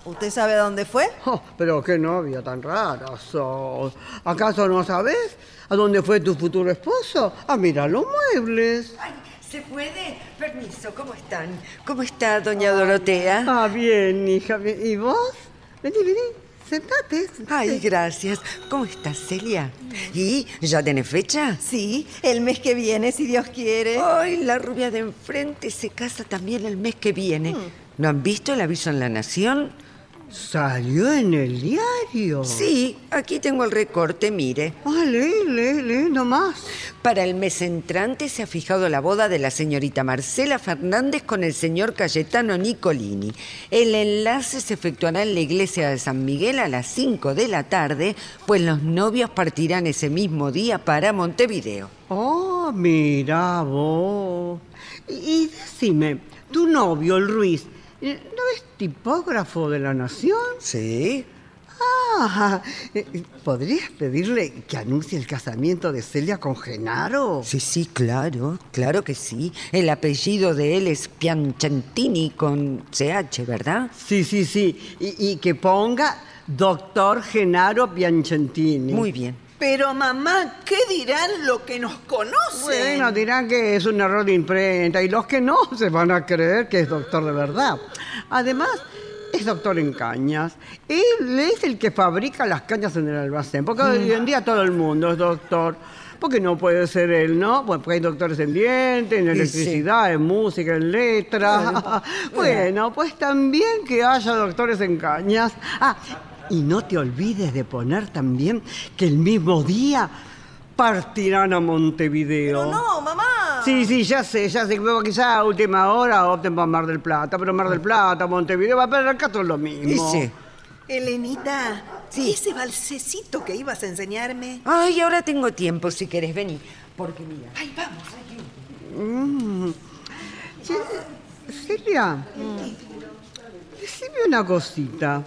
¿Usted sabe dónde fue? Oh, pero qué novia tan rara sos. ¿Acaso no sabes a dónde fue tu futuro esposo? A mirar los muebles. Ay, ¿Se puede? Permiso, ¿cómo están? ¿Cómo está doña Dorotea? Ah, bien, hija. ¿Y vos? Vení, vení. Sentate. sentate. Ay, gracias. ¿Cómo estás, Celia? ¿Y ya tenés fecha? Sí, el mes que viene, si Dios quiere. Ay, la rubia de enfrente se casa también el mes que viene. ¿No han visto el aviso en La Nación? ¿Salió en el diario? Sí, aquí tengo el recorte, mire. Ah, lee, lee, lee nomás. Para el mes entrante se ha fijado la boda de la señorita Marcela Fernández con el señor Cayetano Nicolini. El enlace se efectuará en la iglesia de San Miguel a las 5 de la tarde, pues los novios partirán ese mismo día para Montevideo. Oh, mira vos. Y, y decime, tu novio, el Ruiz, ¿no es tipógrafo de la Nación? ¿Sí? Ah, eh, ¿podrías pedirle que anuncie el casamiento de Celia con Genaro? Sí, sí, claro, claro que sí. El apellido de él es Piancentini con CH, ¿verdad? Sí, sí, sí. Y, y que ponga doctor Genaro Piancentini. Muy bien. Pero mamá, ¿qué dirán los que nos conocen? Bueno, dirán que es un error de imprenta y los que no se van a creer que es doctor de verdad. Además, es doctor en cañas. Él es el que fabrica las cañas en el almacén, porque hoy en día todo el mundo es doctor. Porque no puede ser él, ¿no? Pues porque hay doctores en dientes, en sí. electricidad, en música, en letra. Bueno, pues también que haya doctores en cañas. Ah, y no te olvides de poner también que el mismo día partirán a Montevideo. Pero no, mamá. Sí, sí, ya sé, ya sé. Pero quizá a última hora opten por Mar del Plata, pero Mar del Plata, Montevideo, va a perder acá todo lo mismo. Sí. Elenita, ese balsecito que ibas a enseñarme. Ay, ahora tengo tiempo si querés venir. Porque mira. Ay, vamos, aquí. Mm. Celia, decime una cosita.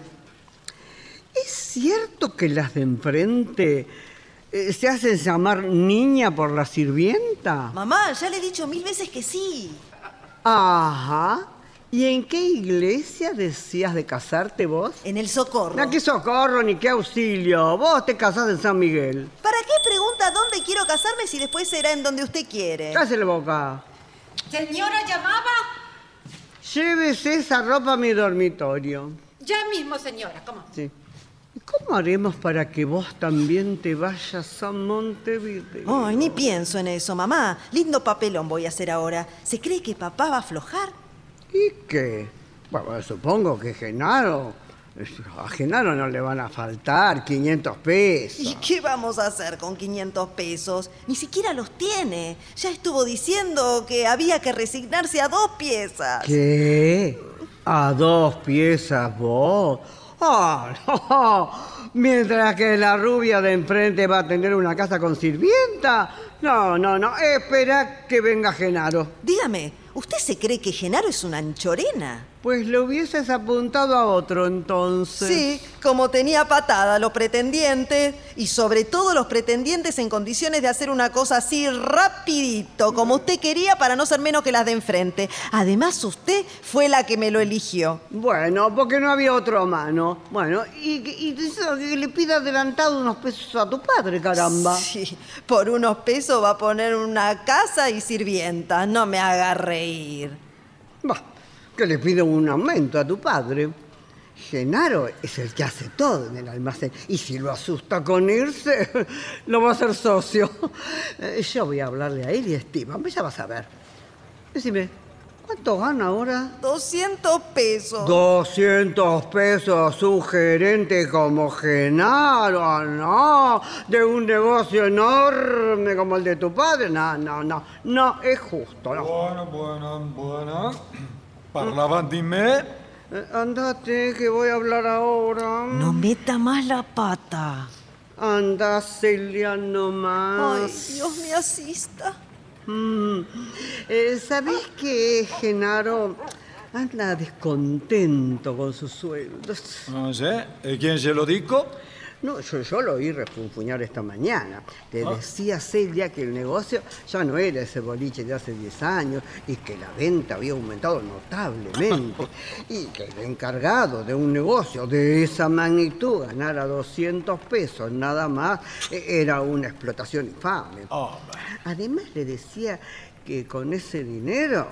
¿Es cierto que las de enfrente eh, se hacen llamar niña por la sirvienta? Mamá, ya le he dicho mil veces que sí. Ajá. ¿Y en qué iglesia decías de casarte vos? En el socorro. No, qué socorro ni qué auxilio. Vos te casás en San Miguel. ¿Para qué pregunta dónde quiero casarme si después será en donde usted quiere? Cállate la boca. ¿Señora llamaba? Llévese esa ropa a mi dormitorio. Ya mismo, señora. ¿Cómo? Sí. ¿Y cómo haremos para que vos también te vayas a Montevideo? Ay, ni pienso en eso, mamá. Lindo papelón voy a hacer ahora. ¿Se cree que papá va a aflojar? ¿Y qué? Bueno, supongo que Genaro... A Genaro no le van a faltar 500 pesos. ¿Y qué vamos a hacer con 500 pesos? Ni siquiera los tiene. Ya estuvo diciendo que había que resignarse a dos piezas. ¿Qué? ¿A dos piezas vos? ¡Ah, no! Mientras que la rubia de enfrente va a tener una casa con sirvienta. No, no, no. Espera que venga Genaro. Dígame, ¿usted se cree que Genaro es una anchorena? Pues le hubieses apuntado a otro entonces. Sí, como tenía patada los pretendientes y sobre todo los pretendientes en condiciones de hacer una cosa así rapidito, como usted quería para no ser menos que las de enfrente. Además, usted fue la que me lo eligió. Bueno, porque no había otro mano. Bueno, y, y le pida adelantado unos pesos a tu padre, caramba. Sí, por unos pesos va a poner una casa y sirvienta. No me haga reír. Bah, que le pida un aumento a tu padre. Genaro es el que hace todo en el almacén. Y si lo asusta con irse, lo va a hacer socio. Eh, Yo voy a hablarle a él y a Esteban. Ya vas a ver. Decime, ¿cuánto gana ahora? 200 pesos. 200 pesos un gerente como Genaro, ah, no, de un negocio enorme como el de tu padre, no, no, no, no es justo, no. Buono, buono, buono. Parlavan di me. Eh, Andate, que voy a hablar ahora. No meta más la pata. Anda, Celia, nomás. Ay, Dios me asista. Mm. Eh, ¿Sabés que Genaro anda descontento con sus sueldos? No sé. ¿Y quién se lo dijo? No, yo, yo lo oí refunfuñar esta mañana. Le decía Celia que el negocio ya no era ese boliche de hace 10 años y que la venta había aumentado notablemente. y que el encargado de un negocio de esa magnitud ganara 200 pesos nada más eh, era una explotación infame. Oh, Además le decía que con ese dinero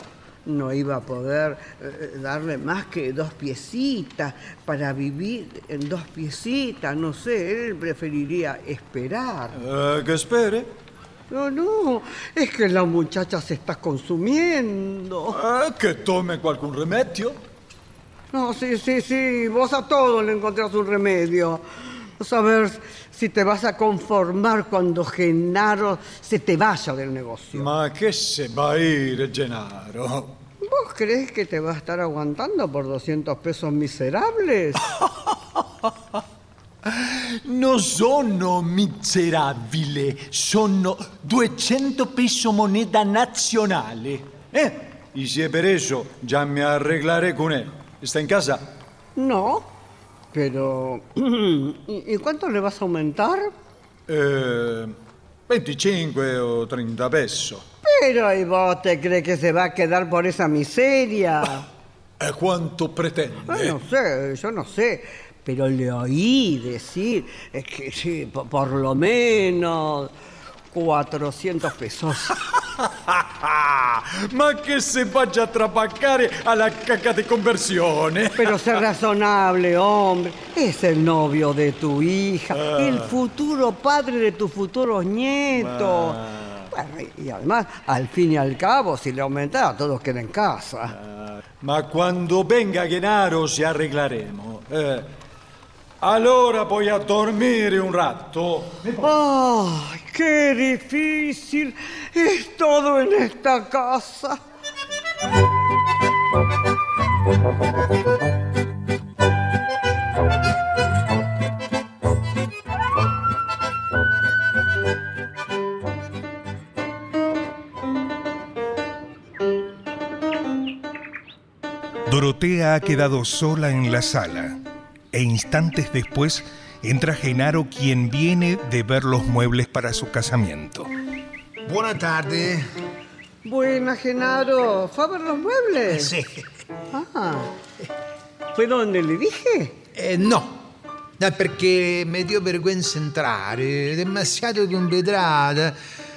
no iba a poder eh, darle más que dos piecitas para vivir en dos piecitas, no sé, él preferiría esperar. Eh, que espere. No, no, es que la muchacha se está consumiendo. Eh, que tome algún remedio. No, sí, sí, sí, vos a todo le encontrás un remedio. Ver si te vas a conformar cuando Genaro se te vaya del negocio. Ma che se va a ir, Gennaro? ¿Vos crees que te va a estar aguantando por 200 pesos miserables? Non sono miserabile, sono 200 peso moneda nazionale. Eh? Y si è per eso, ya me arreglaré con él. ¿Está en casa? No, pero... ¿Y cuánto le vas a aumentar? Eh, 25 o 30 pesos. Pero ¿y vos te crees que se va a quedar por esa miseria? ¿E quanto pretende? No sé, yo no sé, pero le oí decir eh, que sí, po- por, lo menos 400 pesos. Ma che se vaya a trapaccare alla cacca di conversione. Pero sé razonable, hombre. Es el novio de tu hija, el futuro padre de tus futuros nietos. Bueno, y además, al fin y al cabo, si le aumentara, todos quedan en casa. Ma quando venga Gennaro ci arreglaremo. Eh, allora poi a dormire un rato. ¡Ay, qué difícil es todo en esta casa! Dorotea ha quedado sola en la sala e instantes después entra Genaro quien viene de ver los muebles para su casamiento. Buona tarde. Buena, Genaro. ¿Fue a ver los muebles? Sí. Ah, ¿fue donde le dije? Eh, no. No, perché mi dio vergogna entrare, demasiado convetrata.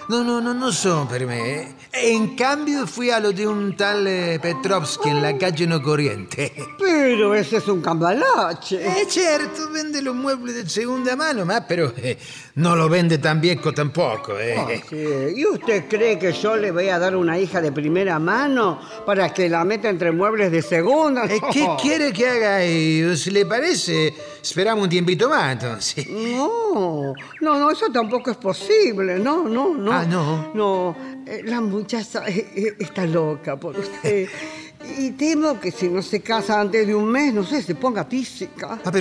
No, no, no, non sono per me. E in cambio fui allo di un tal Petrovsky en la calle No Corriente. Pero ese es un cambalache. Eh, certo, vende los muebles de segunda mano, ma però eh, non lo vende tan viejo tampoco. Eh. Ah, sí. ¿Y usted cree que yo le voy a dar una hija de primera mano para que la meta entre muebles de segunda? ¿E che No. quiere che haga? Se le parece, speriamo un tiempito más. entonces. No, no, no, eso tampoco es posible. No, no, no. Ah, ¿no? No, eh, la muchacha eh, eh, está loca por usted. Y temo que si no se casa antes de un mes, no sé, se ponga tísica. Ma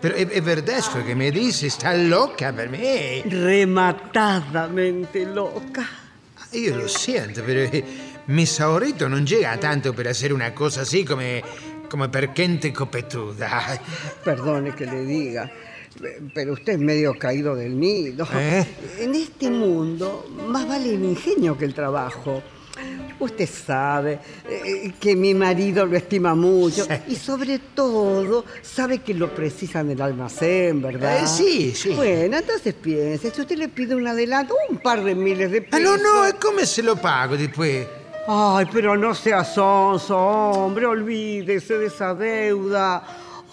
però, però è, è verdesco che mi dice, sta loca per me. Rematadamente loca. Io lo sento, però mis ahorritos non llega tanto per hacer una cosa así come, come per gente copetuda. Perdone que le diga, pero usted es medio caído del nido. ¿Eh? En este mundo más vale el ingenio que el trabajo. Usted sabe eh, que mi marido lo estima mucho y sobre todo sabe que lo precisa en el almacén, ¿verdad? Eh, sí, sí. Bueno, entonces piense, si usted le pide un adelanto, un par de miles de pesos. Ah, no, no, come se lo pago después? Ay, pero no sea sonso, hombre, olvídese de esa deuda.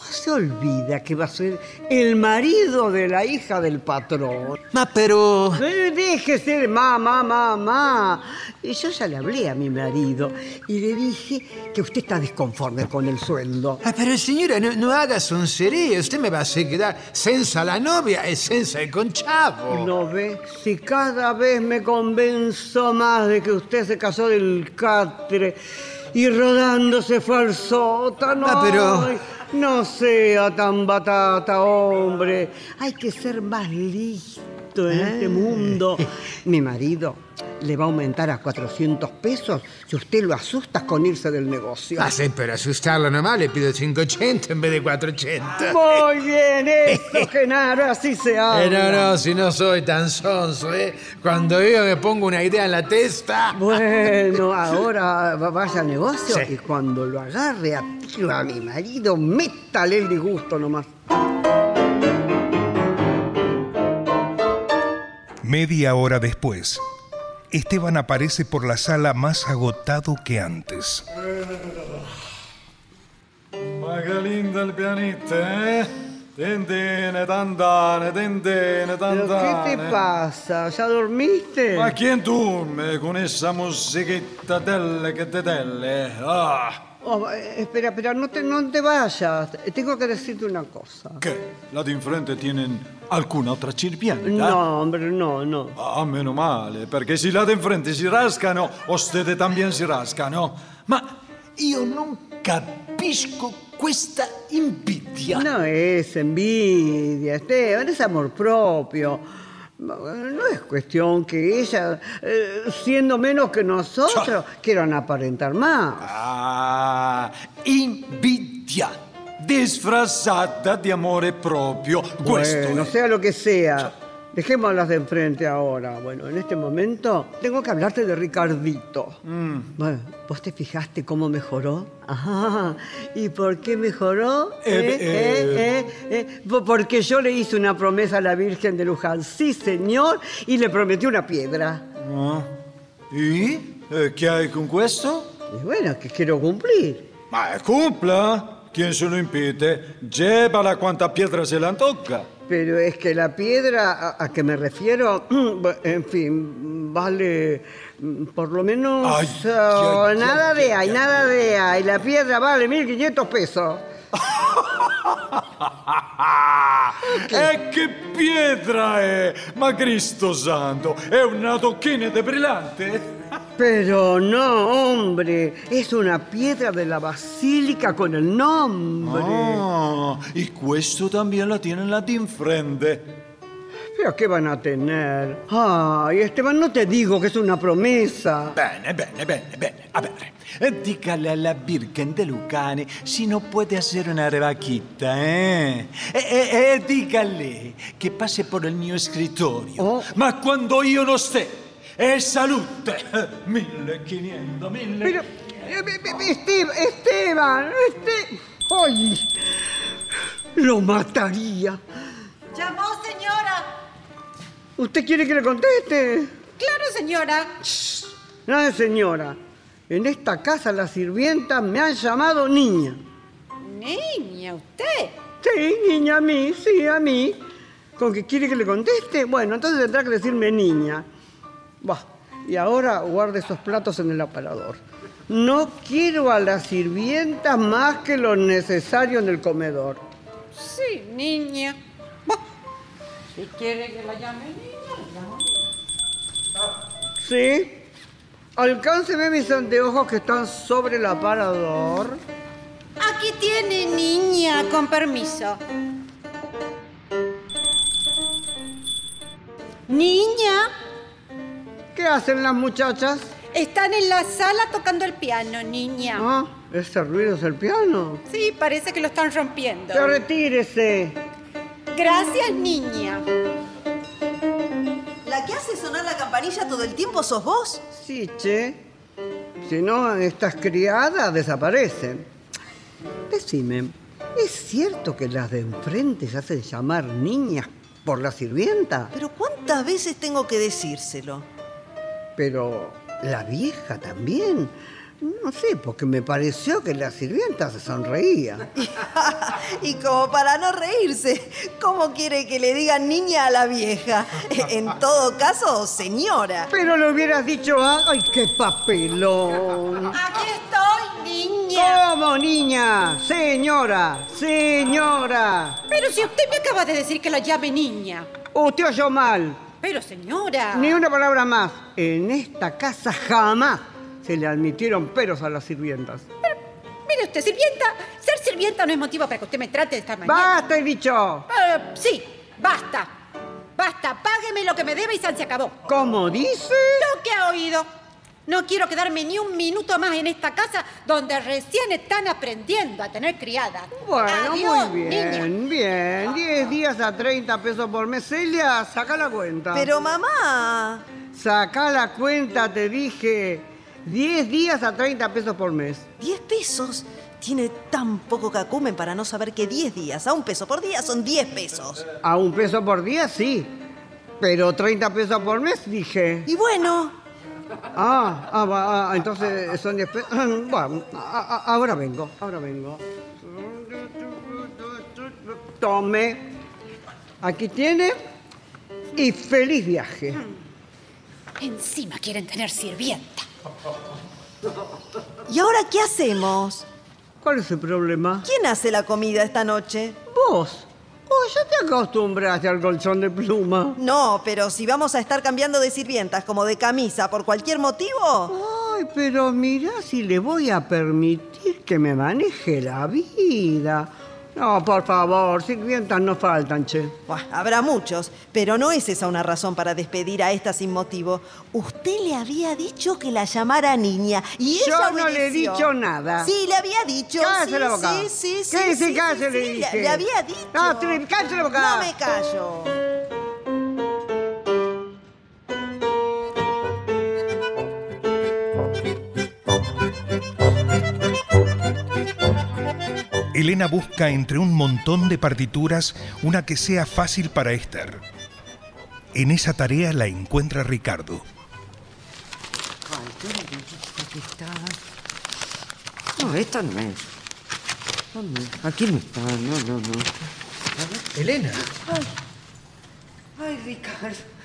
Se olvida que va a ser el marido de la hija del patrón. Ma pero... Eh, Déjese de mamá, mamá. Y yo ya le hablé a mi marido y le dije que usted está desconforme con el sueldo. Ah, pero signora, no, no haga soncería. Usted me va a hacer quedar senza la novia e senza il concavo. ¿No ve? Si cada vez me convenzo más de que usted se casó del catre y rodando se fue al sótano. Ah, pero- Ay, no sea tan batata, hombre. Hay que ser más listo en este mundo. Mi marido le va a aumentar a 400 pesos si usted lo asusta con irse del negocio. Ma se per assustarlo nomás le pido 500 en vez de 400. Muy bien, eso, Genaro, así se habla. Eh, no, no, si no soy tan sonso, ¿eh? Cuando yo me pongo una idea en la testa... Bueno, ahora va- vaya al negocio Sí. y cuando lo agarre a tiro a mi marido, métale el disgusto nomás. Media hora después, Esteban aparece por la sala más agotado que antes. Ma che linda il pianeta, eh? Tendene, tandane, tendene, ¿Pero qué tandane. te pasa? ¿Ya dormiste? Ma chi duerme con esa musichetta telle che te telle? Ah, Oh, eh, espera, espera, no te, no te vayas. Tengo que decirte una cosa. che? La di enfrente tienen alcuna altra sirvienta? No, hombre, no, no. Ah, meno male, perché se la di enfrente si rascano, ustedes también si rascano. Ma io non capisco questa invidia. No es envidia, Esteban, es amor propio. No es cuestión que ella, eh, siendo menos que nosotros, quieran aparentar más. Ah, invidia disfrazata di amore proprio. Questo Bueno, è. sea lo que sea. Dejémoslas de enfrente ahora. Bueno, en este momento tengo que hablarte de Ricardito. Mm. Bueno, ¿vos te fijaste cómo mejoró? Ajá. ¿Y por qué mejoró? Eh, ¿Eh? ¿Eh? ¿Eh? ¿Eh? Po- Porque yo le hice una promesa a la Virgen de Luján. Sí, señor. Y le prometí una piedra. Ah. Eh, che hai con questo? Y bueno, que quiero cumplir. Ma cumpla! Chi se lo impide? Llévala quanta pietra se la tocca. Pero es que la piedra a, a que me refiero, en fin, vale mm, por lo menos Ay, oh, ay, nada de ahí, nada de ahí. La piedra vale 1.500 pesos. E che pietra è! Ma Cristo santo, è una tocchina de brillante? Pero no, hombre, es una piedra de la basílica con el nombre. Ah, e questo también la tiene la di enfrente. ¿Pero qué van a tener? Ay, Esteban, no te digo que es una promesa. Bene, bene, bene, bene. A ver, eh, dígale a la Virgen de Lucane si no puede hacer una rebaquita, ¿eh? E, e- e dígale que pase por el mio escritorio. Oh. Ma quando io non sté, e salute. 1500, 1500. Pero, eh, Esteban, Esteban, Este- ¡Ay! Lo mataría. Llamó, señora. ¿Usted quiere que le conteste? Claro, señora. No, señora. En esta casa las sirvientas me han llamado niña. Niña, usted. Sí, niña, a mí, sí, a mí. ¿Con que quiere que le conteste? Bueno, entonces tendrá que decirme niña. Bah, y ahora guarde esos platos en el aparador. No quiero a las sirvientas más que lo necesario en el comedor. Sí, niña. Si quiere que la llame niña, la llamo. ¿Sí? Alcánceme mis anteojos que están sobre el aparador. Aquí tiene niña, con permiso. Niña, ¿Qué hacen las muchachas? Están en la sala tocando el piano, niña. ¿Ah? ¿Ese ruido es el piano? Sí, parece que lo están rompiendo. Que retírese. Gracias, niña. ¿La que hace sonar la campanilla todo el tiempo sos vos? Sí, che. Si no, estas criadas desaparecen. Decime, ¿es cierto que las de enfrente se hacen llamar niñas por la sirvienta? Pero ¿cuántas veces tengo que decírselo? Pero la vieja también. No sé, porque me pareció que la sirvienta se sonreía. y como para no reírse, ¿cómo quiere que le digan niña a la vieja? En todo caso, señora. Pero le hubieras dicho, ¡ay, qué papelón! Aquí estoy, niña. ¿Cómo, niña? Señora, señora. Pero si usted me acaba de decir que la llame niña. Usted oyó mal. Pero señora. Ni una palabra más. En esta casa jamás se le admitieron peros a las sirvientas. Pero, mire usted, sirvienta, ser sirvienta no es motivo para que usted me trate de esta manera. ¡Basta, he dicho! Eh, sí, basta. Basta, págueme lo que me debe y se acabó. ¿Cómo dice? Lo que ha oído. No quiero quedarme ni un minuto más en esta casa donde recién están aprendiendo a tener criada. Bueno, Adiós, muy bien, bien. 10 días a 30 pesos por mes. Celia, saca la cuenta. Pero mamá. Saca la cuenta, te dije. 10 días a 30 pesos por mes. ¿10 pesos? Tiene tan poco cacumen para no saber que 10 días a un peso por día son 10 pesos. A un peso por día, sí. Pero 30 pesos por mes, dije. Y bueno. Ah, ah, va, ah, entonces son 10 pesos. Bueno, a- a- ahora vengo, ahora vengo. Tome. Aquí tiene. Y feliz viaje. Encima quieren tener sirvienta. ¿Y ahora qué hacemos? ¿Cuál es el problema? ¿Quién hace la comida esta noche? Vos. Oh, ya te acostumbraste al colchón de pluma. No, pero si vamos a estar cambiando de sirvientas como de camisa por cualquier motivo. Ay, pero mira si le voy a permitir que me maneje la vida. No, por favor, sirvientas no faltan, che. Buah, habrá muchos, pero no es esa una razón para despedir a esta sin motivo. Usted le había dicho que la llamara niña y Yo ella no le he obedeció. dicho nada. Sí, le había dicho. Cállese sí, la boca. Sí, sí, sí. ¿Qué sí, sí, cállese, sí, le sí, dije? Le había dicho. Tri- cállese la boca. No me callo. Elena busca entre un montón de partituras una que sea fácil para Esther. En esa tarea la encuentra Ricardo. Ay, qué bonita que está. No, esta no es. ¿Dónde? Aquí no está, no, no, no. Elena, Ay, Ricardo.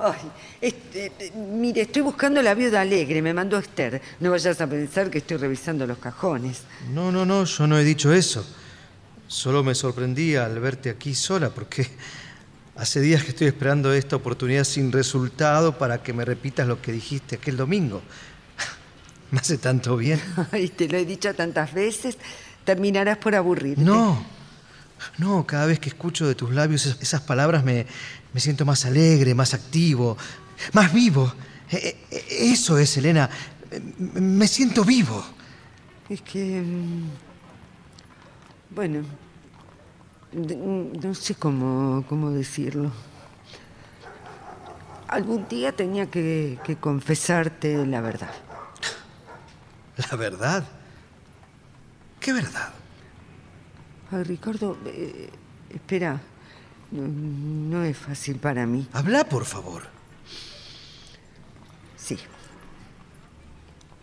Ay, este, mire, estoy buscando la viuda alegre, me mandó Esther. No vayas a pensar que estoy revisando los cajones. No, no, no, yo no he dicho eso. Solo me sorprendí al verte aquí sola porque hace días que estoy esperando esta oportunidad sin resultado para que me repitas lo que dijiste aquel domingo. Me hace tanto bien. Ay, te lo he dicho tantas veces, terminarás por aburrirte. No, no, cada vez que escucho de tus labios es- esas palabras me, me siento más alegre, más activo, más vivo. E- e- Eso es, Elena. Me- siento vivo. Es que... mm, Bueno, mm, no sé cómo, cómo decirlo. Algún día tenía que, que confesarte la verdad. La verdad. ¿Qué verdad? Ay, Ricardo, eh, espera. No, no es fácil para mí. Habla, por favor. Sí.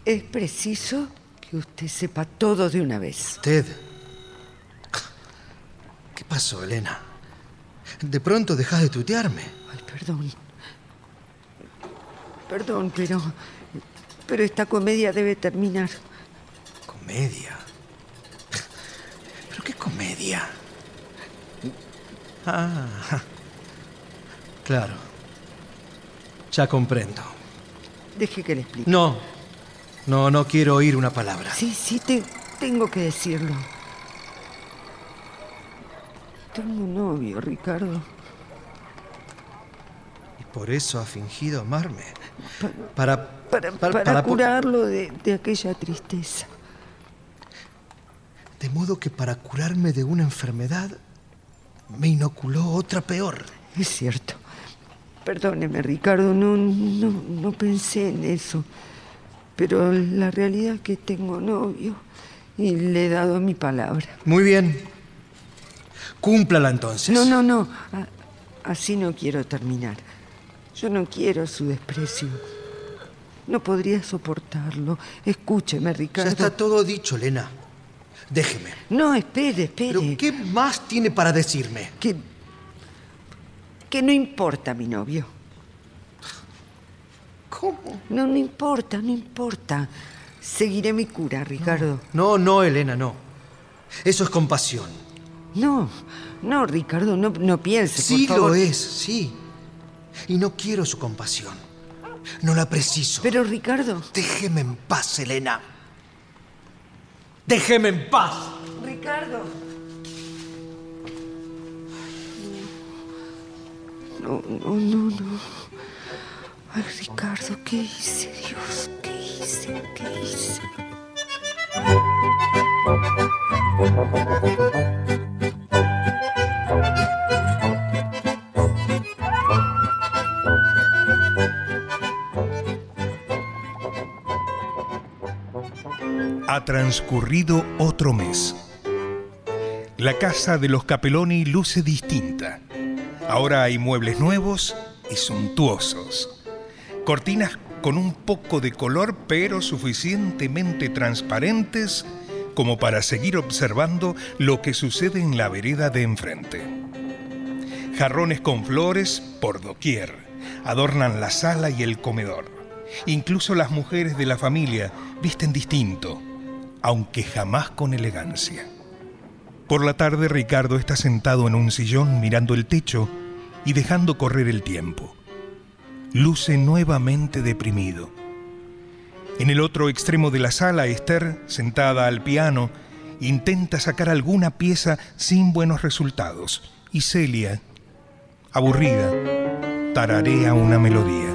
Es preciso que usted sepa todo de una vez. Ted. ¿Qué pasó, Elena? De pronto dejas de tutearme. Ay, perdón. Perdón, pero. Pero esta comedia debe terminar. ¿Comedia? ¿Pero qué comedia? Ah, claro. Ya comprendo. Deje que le explique. No, no, no quiero oír una palabra. Sí, sí, te, tengo que decirlo. Tengo un novio, Ricardo. ¿Y por eso ha fingido amarme? Para, Para, para- para curarlo de, de aquella tristeza. De modo que para curarme de una enfermedad, me inoculó otra peor. Es cierto. Perdóneme, Ricardo, no, no, no pensé en eso. Pero la realidad es que tengo novio y le he dado mi palabra. Muy bien. Cúmplala entonces. No, no, no. Así no quiero terminar. Yo no quiero su desprecio. No podría soportarlo. Escúcheme, Ya Ricardo. está todo dicho, Elena. Déjeme. No, espere, espere. ¿Pero qué más tiene para decirme? Que, que no importa mi novio. ¿Cómo? No, no importa, no importa. Seguiré mi cura, Ricardo. No, no, Elena, no. Eso es compasión. No, no, Ricardo, no, no piense, Sí por favor. lo es, sí. Y no quiero su compasión. No la preciso. Pero, Ricardo... Déjeme en paz, Elena. Déjeme en paz. Ricardo. No, no, no, no. Ay, Ricardo, ¿qué hice, Dios? ¿Qué hice? ¿Qué hice? Ha transcurrido otro mes. La casa de los Capeloni luce distinta. Ahora hay muebles nuevos y suntuosos. Cortinas con un poco de color pero suficientemente transparentes como para seguir observando lo que sucede en la vereda de enfrente. Jarrones con flores por doquier adornan la sala y el comedor. Incluso las mujeres de la familia visten distinto, aunque jamás con elegancia. Por la tarde Ricardo está sentado en un sillón mirando el techo y dejando correr el tiempo. Luce nuevamente deprimido. En el otro extremo de la sala, Esther, sentada al piano, intenta sacar alguna pieza sin buenos resultados y Celia, aburrida, tararea una melodía.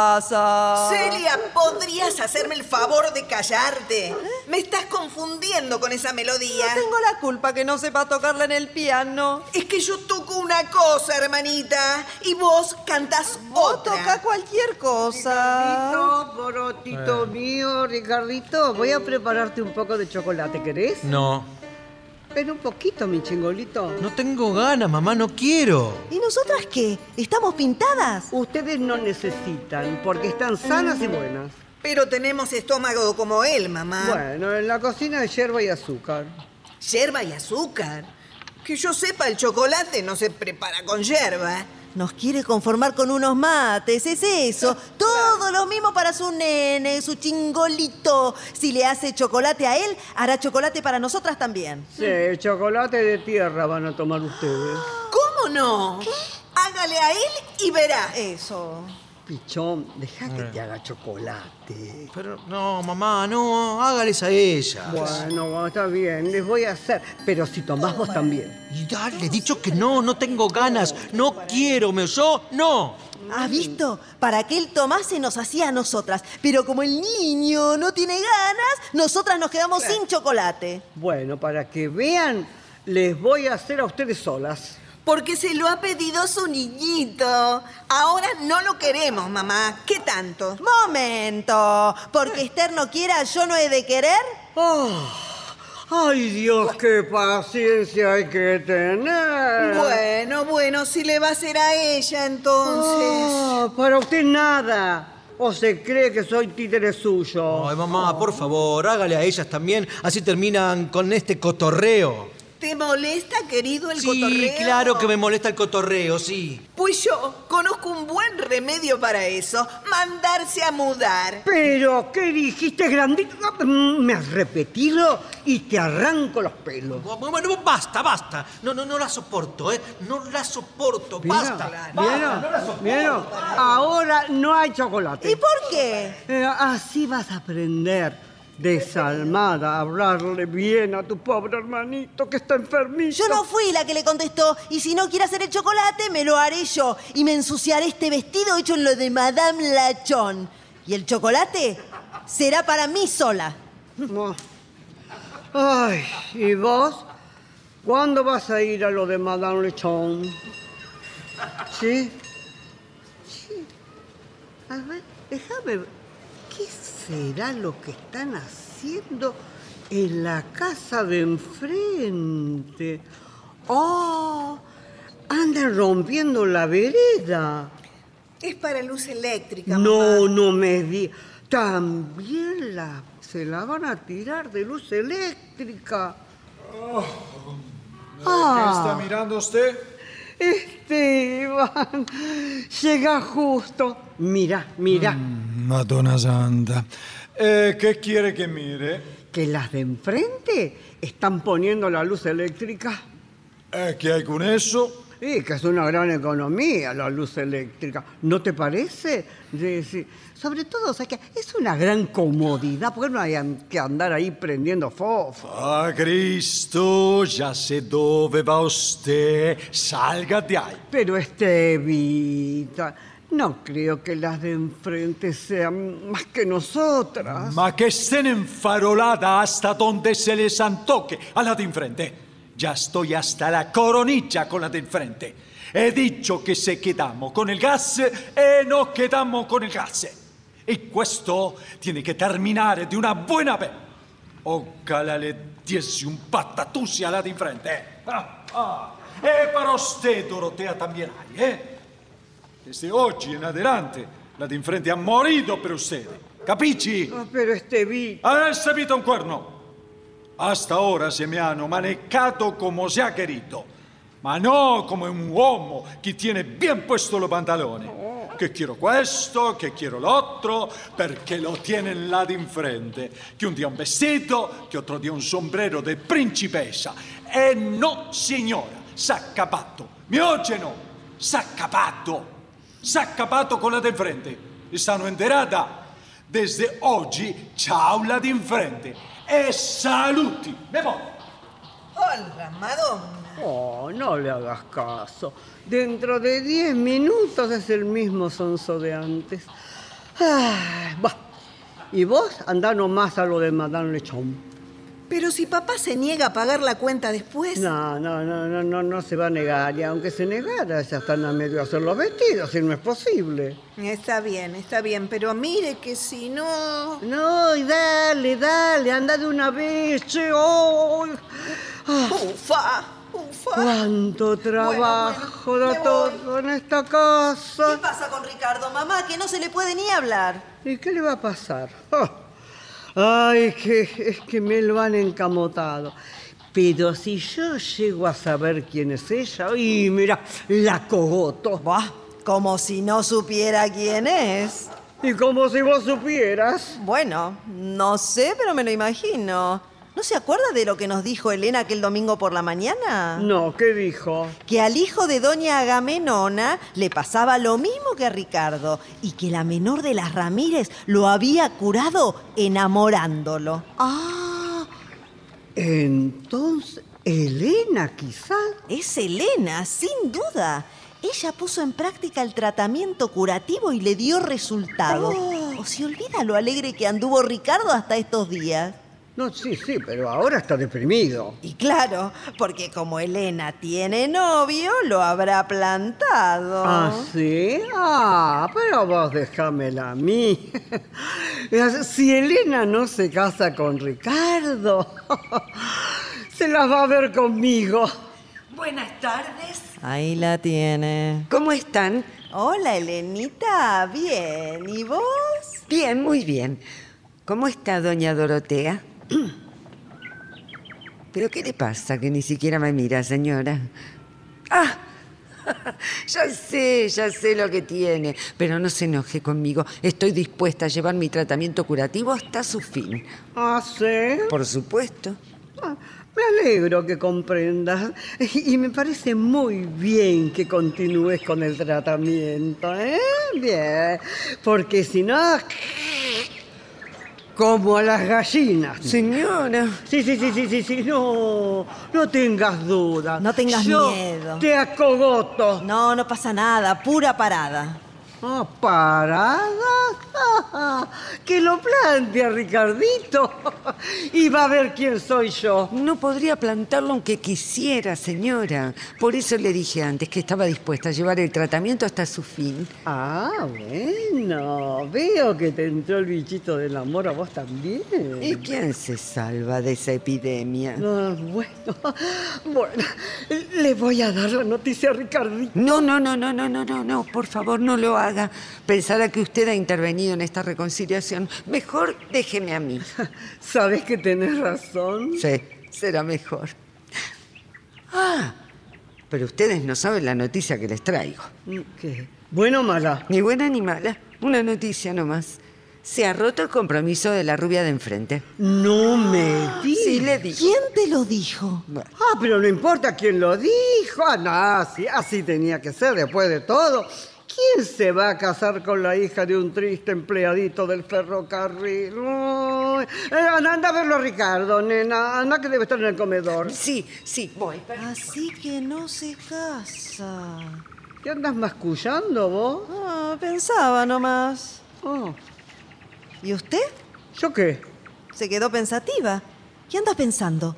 Pasa? Celia, ¿podrías hacerme el favor de callarte? Me estás confundiendo con esa melodía. No tengo la culpa que no sepa tocarla en el piano. Es que yo toco una cosa, hermanita, y vos cantás Vos otra. toca cualquier cosa. Ricardito, borotito mío, Ricardito, voy a prepararte un poco de chocolate, ¿querés? No, Pero un poquito, mi chingolito. no tengo ganas, mamá, no quiero. ¿Y nosotras qué? ¿Estamos pintadas? Ustedes no necesitan, porque están sanas y buenas. Pero tenemos estómago como él, mamá. Bueno, en la cocina hay hierba y azúcar. Yerba y azúcar. Que yo sepa, el chocolate no se prepara con yerba. Nos quiere conformar con unos mates, es eso. Todo lo mismo para su nene, su chingolito. Si le hace chocolate a él, hará chocolate para nosotras también. Sí, chocolate de tierra van a tomar ustedes. ¿Cómo no? Hágale a él y verá. Eso. Pichón, deja que te haga chocolate. Pero no, mamá, no, hágales a ella. Bueno, está bien, les voy a hacer. Pero si tomás vos también. Y dale, dicho que no, no tengo ganas, no quiero, me oyó, no. ¿Has visto? Para que él tomase nos hacía a nosotras. Pero como el niño no tiene ganas, nosotras nos quedamos sin chocolate. Bueno, para que vean, les voy a hacer a ustedes solas. Porque se lo ha pedido su niñito. Ahora no lo queremos, mamá. ¿Qué tanto? Momento. Porque Esther no quiera, yo no he de querer. Oh, ¡Ay, Dios, qué paciencia hay que tener! Bueno, bueno, si le va a hacer a ella entonces. Ah, para usted nada. ¿O se cree que soy títere suyo? Ay, mamá, por favor, hágale a ellas también, así terminan con este cotorreo. ¿Te molesta, querido, el sí, cotorreo? claro que me molesta el cotorreo, sí. Pues yo conozco un buen remedio para eso. Mandarse a mudar. Pero, ¿qué dijiste, grandito? Mm, Me has repetido y te arranco los pelos. Bueno, basta, basta. No, no, no la soporto, ¿eh? No la soporto, basta. ¿Vieron? ¿Vieron? Ahora no hay chocolate. ¿Y por qué? Eh, así vas a aprender. Desalmada, hablarle bien a tu pobre hermanito que está enfermito. Yo no fui la que le contestó. Y si no quiere hacer el chocolate, me lo haré yo. Y me ensuciaré este vestido hecho en lo de Madame Lachon. Y el chocolate será para mí sola. No. Ay, ¿y vos? ¿Cuándo vas a ir a lo de Madame Lechon? ¿Sí? Sí. A ver, déjame ver. ¿Qué será lo que están haciendo en la casa de enfrente? ¡Oh! Andan rompiendo la vereda. Es para luz eléctrica, No, mamá. no me di. También la, se la van a tirar de luz eléctrica. ¿Qué Ah. está mirando usted? Esteban, llega justo. Mira, mira, Madonna Santa. Eh, ¿Qué quiere que mire? que las de enfrente están poniendo la luz eléctrica. Eh, ¿Qué hay con eso? Que es una gran economía la luz eléctrica. ¿No te parece? Sí, sí. Sobre todo, o sea, que es una gran comodidad, porque no hay que andar ahí prendiendo fofo. Ah, Cristo, ya sé dove va usted. Salga de ahí. Pero Estevita, no creo que las de enfrente sean más que nosotras. Ma que estén enfarolada hasta donde se les antoque a la de enfrente. Ya estoy hasta la coronilla con la de enfrente. He dicho que se quedamos con el gas e no quedamos con il gas. E questo tiene che terminare di una buona vez. Ojalá le diese un patatús a la de enfrente. Ah, ah. E para usted, Dorotea, también hay, ¿eh? Desde oggi in adelante, la de enfrente ha morito per usted. Capisci? Ah, pero Estevita, ¿Has sabido un cuerno? Hasta ahora se me hanno manejado como se ha querido, ma no come un uomo che tiene bien puesto los pantalones. Che quiero questo, che quiero l'altro, perché lo tienen là di enfrente. Che un dia un vestito, che otro dia un sombrero de principessa. E no, signora, s'ha capato. Mi oye no, s'ha capato. S'ha capato con la di enfrente. E stanno enterata. Desde oggi, ciao la di enfrente. E saluti. Me voy. Hola, Madonna. oh, no le hagas caso. Dentro de diez minutos es el mismo sonso de antes. Ah, bah. Y vos andá nomás a lo de Madame Lechón. Pero si papá se niega a pagar la cuenta después. No, no, no, no, no, no se va a negar. Y aunque se negara, ya están a medio hacer los vestidos, y no es posible. Está bien, está bien, pero mire que si no. No, y dale, dale, anda de una vez, che. oh. Ufa, ufa. cuánto trabajo bueno, da todo en esta ¿Qué casa. pasa con Ricardo, mamá? Que no se le puede ni hablar. ¿Y qué le va a pasar? Ah, Ay, que, es que me lo han encamotado. Pero si yo llego a saber quién es ella, y mira, la cogoto. Buah, como si no supiera quién es. Y como si vos supieras. Bueno, no sé, pero me lo imagino. ¿No se acuerda de lo que nos dijo Elena aquel domingo por la mañana? No, ¿qué dijo? Que al hijo de doña Agamenona le pasaba lo mismo que a Ricardo y que la menor de las Ramírez lo había curado enamorándolo. Ah, entonces, Elena quizás. Es Elena, sin duda. Ella puso en práctica el tratamiento curativo y le dio resultado. ¿O se olvida lo alegre que anduvo Ricardo hasta estos días? No, sí, sí, pero ahora está deprimido. Y claro, porque como Elena tiene novio, lo habrá plantado. ¿Ah, sí? Ah, pero vos déjamela a mí. Si Elena no se casa con Ricardo, se las va a ver conmigo. Buenas tardes. Ahí la tiene. ¿Cómo están? Hola, Elenita. Bien. ¿Y vos? Bien, muy bien. ¿Cómo está doña Dorotea? ¿Pero qué le pasa que ni siquiera me mira, señora? Ah, ya sé, ya sé lo que tiene, pero no se enoje conmigo. Estoy dispuesta a llevar mi tratamiento curativo hasta su fin. ¿Ah, sí? Por supuesto. Ah, Me alegro que comprendas y me parece muy bien que continúes con el tratamiento, ¿eh? Bien, porque si no, como a las gallinas. Señora. Sí, sí, sí, sí, sí, sí, no, no tengas duda. No tengas Yo miedo. Te acogoto. No, no pasa nada, pura parada. Ah, parada. que lo plantea Ricardito. y va a ver quién soy yo. No podría plantarlo aunque quisiera, señora. Por eso le dije antes que estaba dispuesta a llevar el tratamiento hasta su fin. Ah, bueno. Veo que te entró el bichito del amor a vos también. ¿Y quién se salva de esa epidemia? Ah, bueno, bueno, le voy a dar la noticia a Ricardito. No, no, no, no, no, no, no, no, por favor, no lo haga. Pensará que usted ha intervenido en esta reconciliación. Mejor déjeme a mí. ¿Sabes que tenés razón? Sí, será mejor. Ah, pero ustedes no saben la noticia que les traigo. ¿Qué? ¿Buena o mala? Ni buena ni mala. Una noticia nomás. Se ha roto el compromiso de la rubia de enfrente. No me digas. Sí, le dije. ¿Quién te lo dijo? Ah, pero no importa quién lo dijo. Ah, no, así, así tenía que ser después de todo. ¿Quién se va a casar con la hija de un triste empleadito del ferrocarril? Eh, anda, anda a verlo, Ricardo, nena. Anda que debe estar en el comedor. Sí, sí, voy. Así que no se casa. ¿Qué andas mascullando vos? Ah, pensaba nomás. Oh, ¿Y usted? ¿Yo qué? Se quedó pensativa. ¿Qué andas pensando?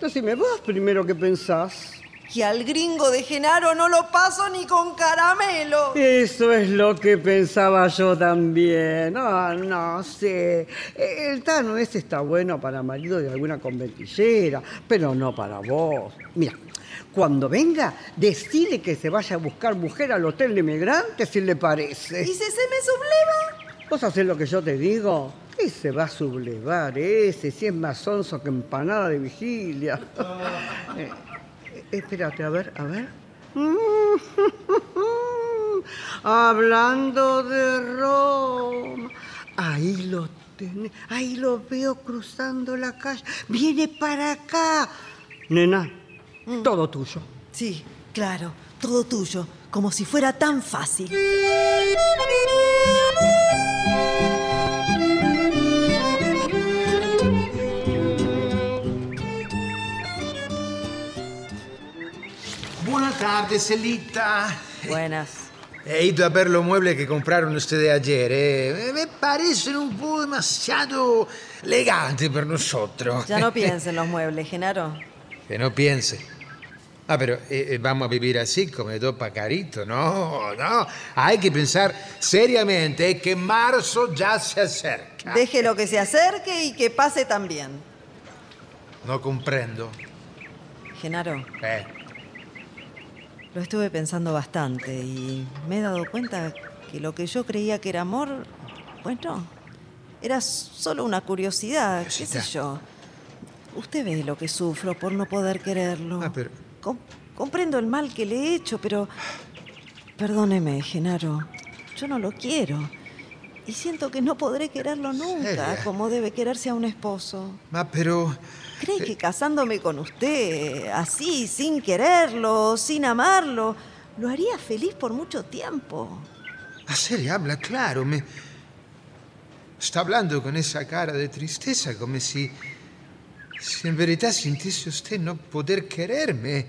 Decime vos primero qué pensás. Que al gringo de Genaro no lo paso ni con caramelo. Eso es lo que pensaba yo también. No, no sé. El Tano ese está bueno para marido de alguna conventillera, pero no para vos. Mira, cuando venga, decile que se vaya a buscar mujer al hotel de migrantes si le parece. ¿Y si se me subleva? ¿Vos hacés lo que yo te digo? ¿Qué se va a sublevar ese? Si es más sonso que empanada de vigilia. Espérate, a ver, a ver. Hablando de Roma. Ahí lo tenés. Ahí lo veo cruzando la calle. Viene para acá. Nena, todo tuyo. Sí, claro, todo tuyo, como si fuera tan fácil. Buenas tardes, Celita. Buenas. He ido a ver los muebles que compraron ustedes ayer. eh. Me parecen un poco demasiado elegantes para nosotros. Ya no piensen en los muebles, Genaro. Que no piense. Ah, pero eh, eh, vamos a vivir así, como dos pacaritos. No, no. Hay que pensar seriamente que marzo ya se acerca. Déjelo que se acerque y que pase también. No comprendo. Genaro, Eh, lo estuve pensando bastante y me he dado cuenta que lo que yo creía que era amor, bueno, era solo una curiosidad, qué sé yo. Usted ve lo que sufro por no poder quererlo. Ah, pero- Com- comprendo el mal que le he hecho, pero perdóneme, Genaro. Yo no lo quiero. Y siento que no podré quererlo nunca, como debe quererse a un esposo. ma pero... ¿Cree que casándome con usted, así, sin quererlo, sin amarlo, lo haría feliz por mucho tiempo? A serio, habla claro. Me... Está hablando con esa cara de tristeza, como si... Si en verità sentisse usted no poder quererme.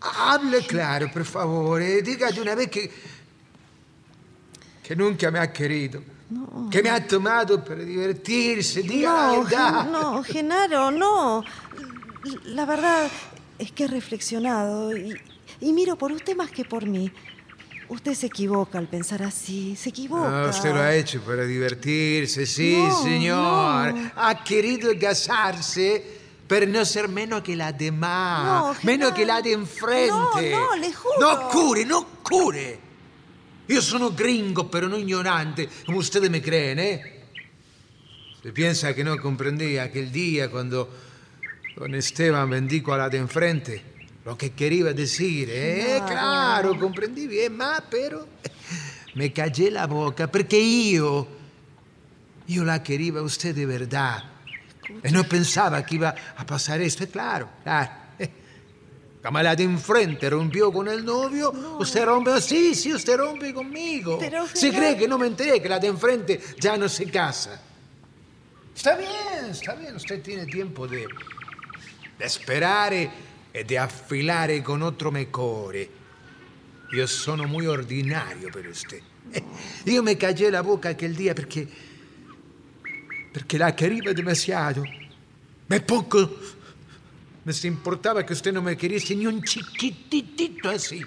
Hable claro, por favore. Diga de una vez que... Que nunca me ha querido. Que me ha tomado para divertirse. Diga la No, verdad. Gen- no, Genaro, no. La verdad es que he reflexionado y, y miro por usted más que por mí. Usted se equivoca al pensar así, se equivoca. No, usted lo ha hecho para divertirse, sí, No, señor. no. Ha querido casarse per no ser menos que la demás, No, menos que la de enfrente. No, no, le juro. No cure, no cure. Io sono gringo, pero no ignorante, como ustedes me creen, ¿eh? Se piensa que no comprendí aquel día cuando don Esteban bendijo a la de enfrente lo que quería decir, ¿eh? Claro. Claro, comprendí bien, ma, pero me callé la boca perché io, io la quería a usted de verdad. E no pensaba que iba a pasar esto, es claro, claro. Como la de enfrente rompió con el novio, usted rompe, sí, sí, usted rompe conmigo. Pero, ¿Se cree que no me enteré que la de enfrente ya no se casa? Está bien, está bien, usted tiene tiempo de, de sperare e di affilare con otro mejore. Io sono muy ordinario per usted. Io mi callé la boca aquel día perché, perché la quería demasiado. Me poco me se importaba que usted no me queriese ni un chiquititito así.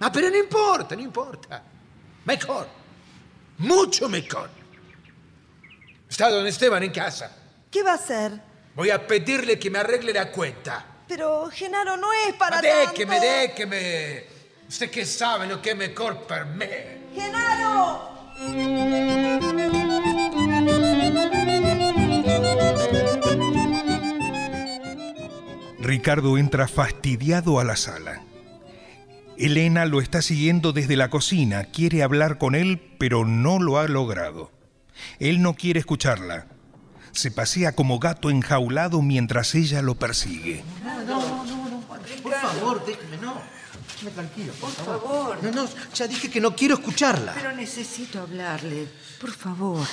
Ah, pero no importa, no importa. Mejor. Mucho mejor. Está don Esteban en casa. ¿Qué va a hacer? Voy a pedirle que me arregle la cuenta. Pero, Genaro, no es para Ma tanto. déjeme, déjeme. Usted que sabe lo que es mejor para mí. ¡Genaro! Ricardo entra fastidiado a la sala. Elena lo está siguiendo desde la cocina, quiere hablar con él, pero no lo ha logrado. Él no quiere escucharla. Se pasea como gato enjaulado mientras ella lo persigue. No, no, no, no. Por favor, déjeme, no. Déjeme tranquilo, por, favor. No, no, ya dije que no quiero escucharla. Pero necesito hablarle. Por favor.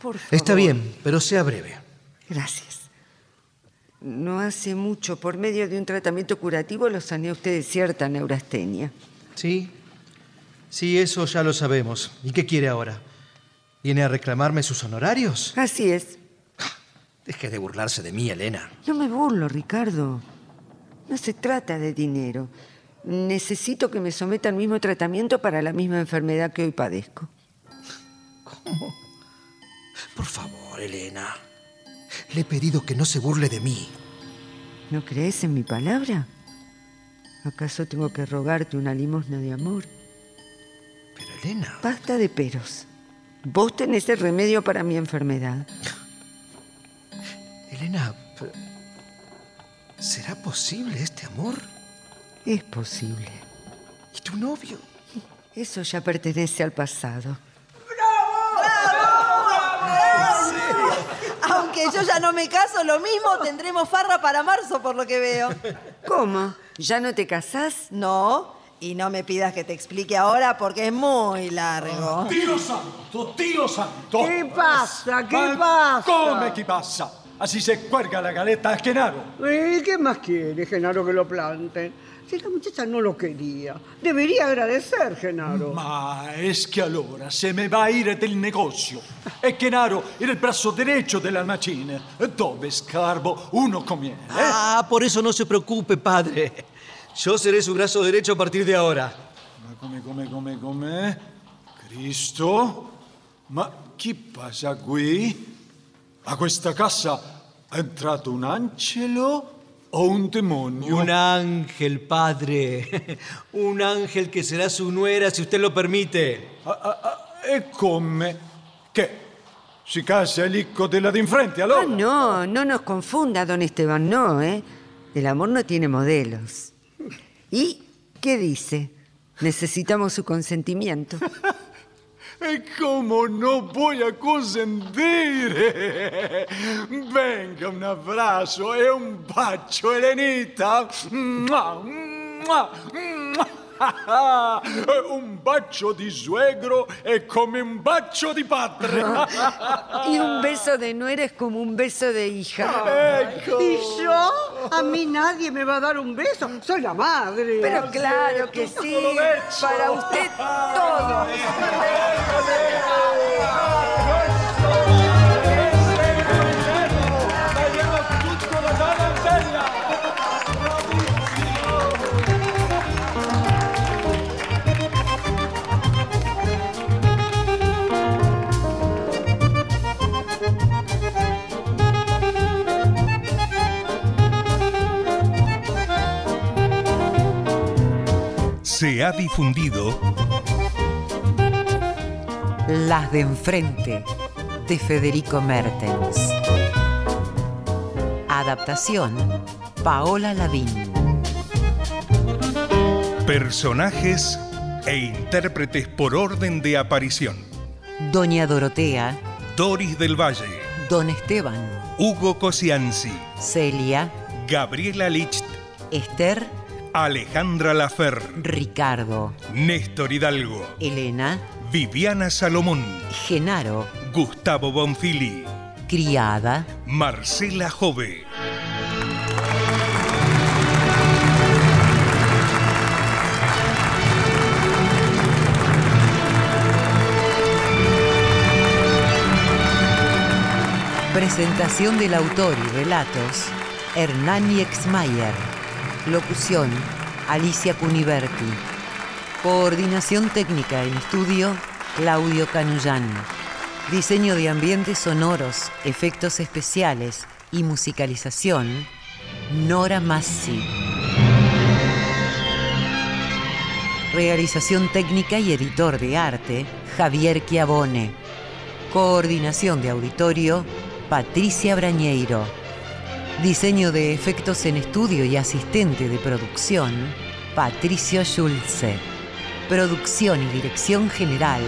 Por favor. Está bien, pero sea breve. Gracias. No hace mucho, por medio de un tratamiento curativo, lo sané a usted de cierta neurastenia. Sí, sí, eso ya lo sabemos. ¿Y qué quiere ahora? ¿Viene a reclamarme sus honorarios? Así es. Deje de burlarse de mí, Elena. No me burlo, Ricardo. No se trata de dinero. Necesito que me someta al mismo tratamiento para la misma enfermedad que hoy padezco. ¿Cómo? Por favor, Elena. Le he pedido que no se burle de mí. ¿No crees en mi palabra? ¿Acaso tengo que rogarte una limosna de amor? Pero, Elena. Basta de peros. Vos tenés el remedio para mi enfermedad. Elena, ¿será posible este amor? Es posible. ¿Y tu novio? Eso ya pertenece al pasado. Aunque yo ya no me caso, lo mismo tendremos farra para marzo, por lo que veo. ¿Cómo? ¿Ya no te casás? No, y no me pidas que te explique ahora porque es muy largo. Dio santo, Dio santo! ¿Qué pasa? ¿Qué pasa? Come che passa? Así se cuelga la galeta a Genaro. ¿Y qué más quiere, Genaro, que lo planten? Si la muchacha no lo quería, debería agradecer, Genaro. Ma es che allora se me va a ir del negozio. E Genaro era il braccio derecho dell'almacine. Dove scarbo uno conviene. eh? Ah, por eso no se preocupe, padre. Yo seré su brazo derecho a partir de ahora. Ma come, come, come, come? Cristo? Ma chi passa qui? A questa casa è entrato un angelo o un demonio? Un ángel, padre. Un ángel que será su nuera si usted lo permite. Ah, ah, ah, e come? Che? Si casa il licco della d'infrente, allora? Ah, no, no nos confunda, don Esteban, no, ¿eh? El amor no tiene modelos. ¿Y qué dice? Necesitamos su consentimiento. E come non a consentire? Venga, un abbraccio e un bacio, Elenita. Mua, mua, mua. Un bacio di suegro è come un bacio di padre. Y un beso de nuera es como un beso de hija. Ecco. ¿Y yo? A mí nadie me va a dar un beso. Soy la madre. Pero claro que sí, para usted todo. Se ha difundido Las de enfrente, de Federico Mertens. Adaptación, Paola Lavín. personajes e intérpretes por orden de aparición. Doña Dorotea, Doris del Valle, Don Esteban, Hugo Cosianzi, Celia, Gabriela Licht. Esther, Alejandra Lafer, Ricardo, Néstor Hidalgo, Elena, Viviana Salomón, Genaro, Gustavo Bonfili, Criada, Marcela Jove. Presentación del autor y relatos, Hernán Exmayer. Locución, Alicia Cuniverti. Coordinación técnica en estudio, Claudio Canullán. Diseño de ambientes sonoros, efectos especiales y musicalización, Nora Massi. Realización técnica y editor de arte, Javier Chiavone. Coordinación de auditorio, Patricia Brañeiro. Diseño de efectos en estudio y asistente de producción, Patricio Schulze. Producción y dirección general,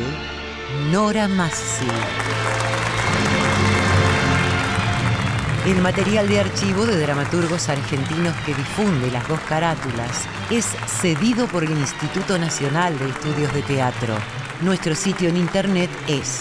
Nora Massi. El material de archivo de dramaturgos argentinos que difunde las dos carátulas es cedido por el Instituto Nacional de Estudios de Teatro. Nuestro sitio en internet es